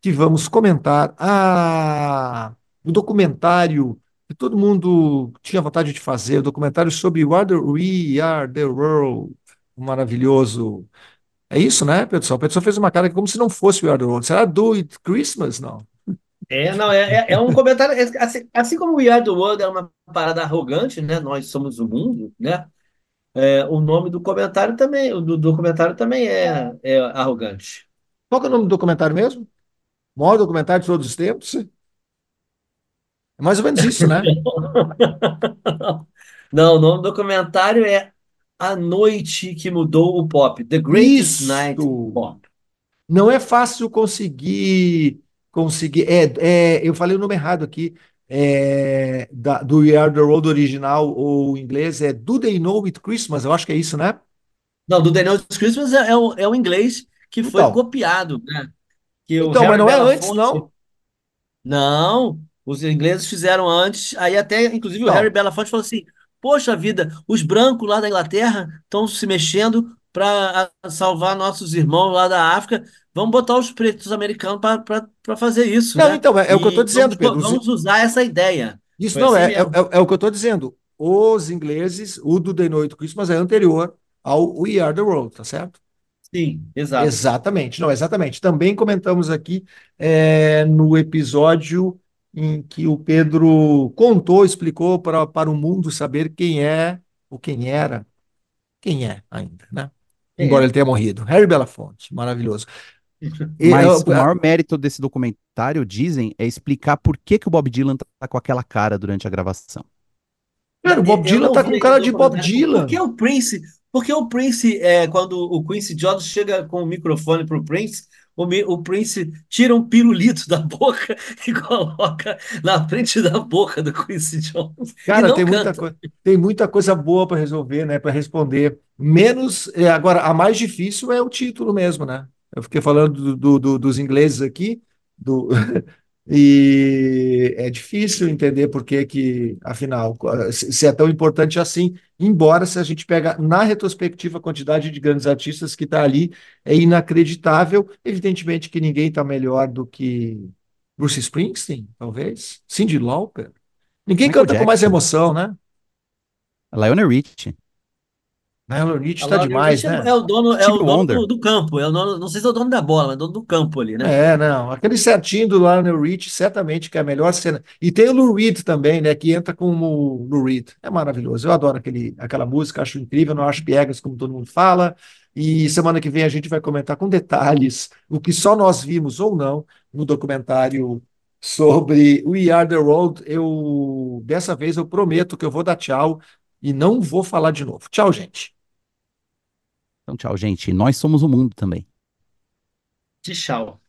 Speaker 1: que vamos comentar a o documentário que todo mundo tinha vontade de fazer, o documentário sobre What We Are the World, maravilhoso. É isso, né, Pedro? O Pedro fez uma cara como se não fosse We Are the World. Será Do It Christmas? Não.
Speaker 4: É, não, é, é, é um comentário. é, assim, assim como We Are the World é uma parada arrogante, né? Nós somos o mundo, né? É, o nome do comentário também, do documentário também é, é arrogante.
Speaker 1: Qual é o nome do documentário mesmo? O maior documentário de todos os tempos? É mais ou menos isso, né?
Speaker 4: Não, o nome do documentário é A Noite que Mudou o Pop, The Greatest
Speaker 1: Isso!
Speaker 4: Night Pop.
Speaker 1: Não é fácil conseguir conseguir. É, é, eu falei o nome errado aqui. É, da- do We Are the World original ou inglês é Do They Know It Christmas? Eu acho que é isso, né?
Speaker 4: Não, do Daniel Christmas é, é o, é o inglês que foi
Speaker 1: Então.
Speaker 4: copiado, né? Que o
Speaker 1: Então, mas não é antes, não?
Speaker 4: Não, os ingleses fizeram antes. Aí até, inclusive, o
Speaker 1: Não.
Speaker 4: Harry Belafonte falou assim: Poxa vida, os brancos lá da Inglaterra estão se mexendo para salvar nossos irmãos lá da África. Vamos botar os pretos americanos para fazer isso,
Speaker 1: Não,
Speaker 4: né?
Speaker 1: então, é, é o que eu estou dizendo,
Speaker 4: vamos,
Speaker 1: Pedro. Os-
Speaker 4: vamos usar essa ideia.
Speaker 1: Isso
Speaker 4: Foi
Speaker 1: não
Speaker 4: assim
Speaker 1: é, é, é- é o que eu estou dizendo. Os ingleses, o do The Know It Christmas é anterior ao We Are the World, tá certo?
Speaker 4: Sim, exato.
Speaker 1: Exatamente, não, exatamente. Também comentamos aqui é, no episódio em que o Pedro contou, explicou para, para o mundo saber quem é, ou quem era, quem é ainda, né?
Speaker 4: Quem
Speaker 1: Embora
Speaker 4: é?
Speaker 1: ele tenha morrido. Harry Belafonte, maravilhoso. E,
Speaker 2: Mas
Speaker 1: eu-
Speaker 2: o maior mérito desse documentário, dizem, é explicar por que, que o Bob Dylan tá com aquela cara durante a gravação.
Speaker 1: cara, o Bob
Speaker 4: Eu
Speaker 1: Dylan tá
Speaker 4: vi
Speaker 1: com cara de Bob. Dylan.
Speaker 4: Por que o Prince? Porque o Prince, é, quando o Quincy Jones chega com o microfone pro Prince, o, mi- o Prince tira um pirulito da boca e coloca na frente da boca do Quincy Jones.
Speaker 1: Cara, tem muita,
Speaker 4: canta.
Speaker 1: coi- tem muita coisa boa para resolver, né? Para responder. Menos. é, agora, a mais difícil é o título mesmo, né? Eu fiquei falando do- do- do- dos ingleses aqui, do, e é difícil entender por que, que, afinal, se se é tão importante assim. Embora, se a gente pega na retrospectiva a quantidade de grandes artistas que está ali, é inacreditável. Evidentemente que ninguém está melhor do que Bruce Springsteen, talvez. Cyndi Lauper. Ninguém
Speaker 2: Michael
Speaker 1: canta com mais
Speaker 2: Jackson.
Speaker 1: emoção, né?
Speaker 2: Lionel Richie.
Speaker 1: Lionel Rich tá demais,
Speaker 4: é,
Speaker 1: né?
Speaker 4: é o dono, é o dono do, do campo. É o dono, não sei se é o dono da bola, mas é o dono do campo ali, né?
Speaker 1: É, não. Aquele certinho do Lionel Rich, certamente que é a melhor cena. E tem o Lou Reed também, né? Que entra como o Lou Reed. É maravilhoso. Eu adoro aquele, aquela música, acho incrível, não acho piegas, como todo mundo fala. E semana que vem a gente vai comentar com detalhes o que só nós vimos ou não no documentário sobre We Are the World. Eu, dessa vez, eu prometo que eu vou dar tchau e não vou falar de novo. Tchau, gente.
Speaker 2: Então, tchau, gente. Nós somos o mundo também.
Speaker 4: Tchau.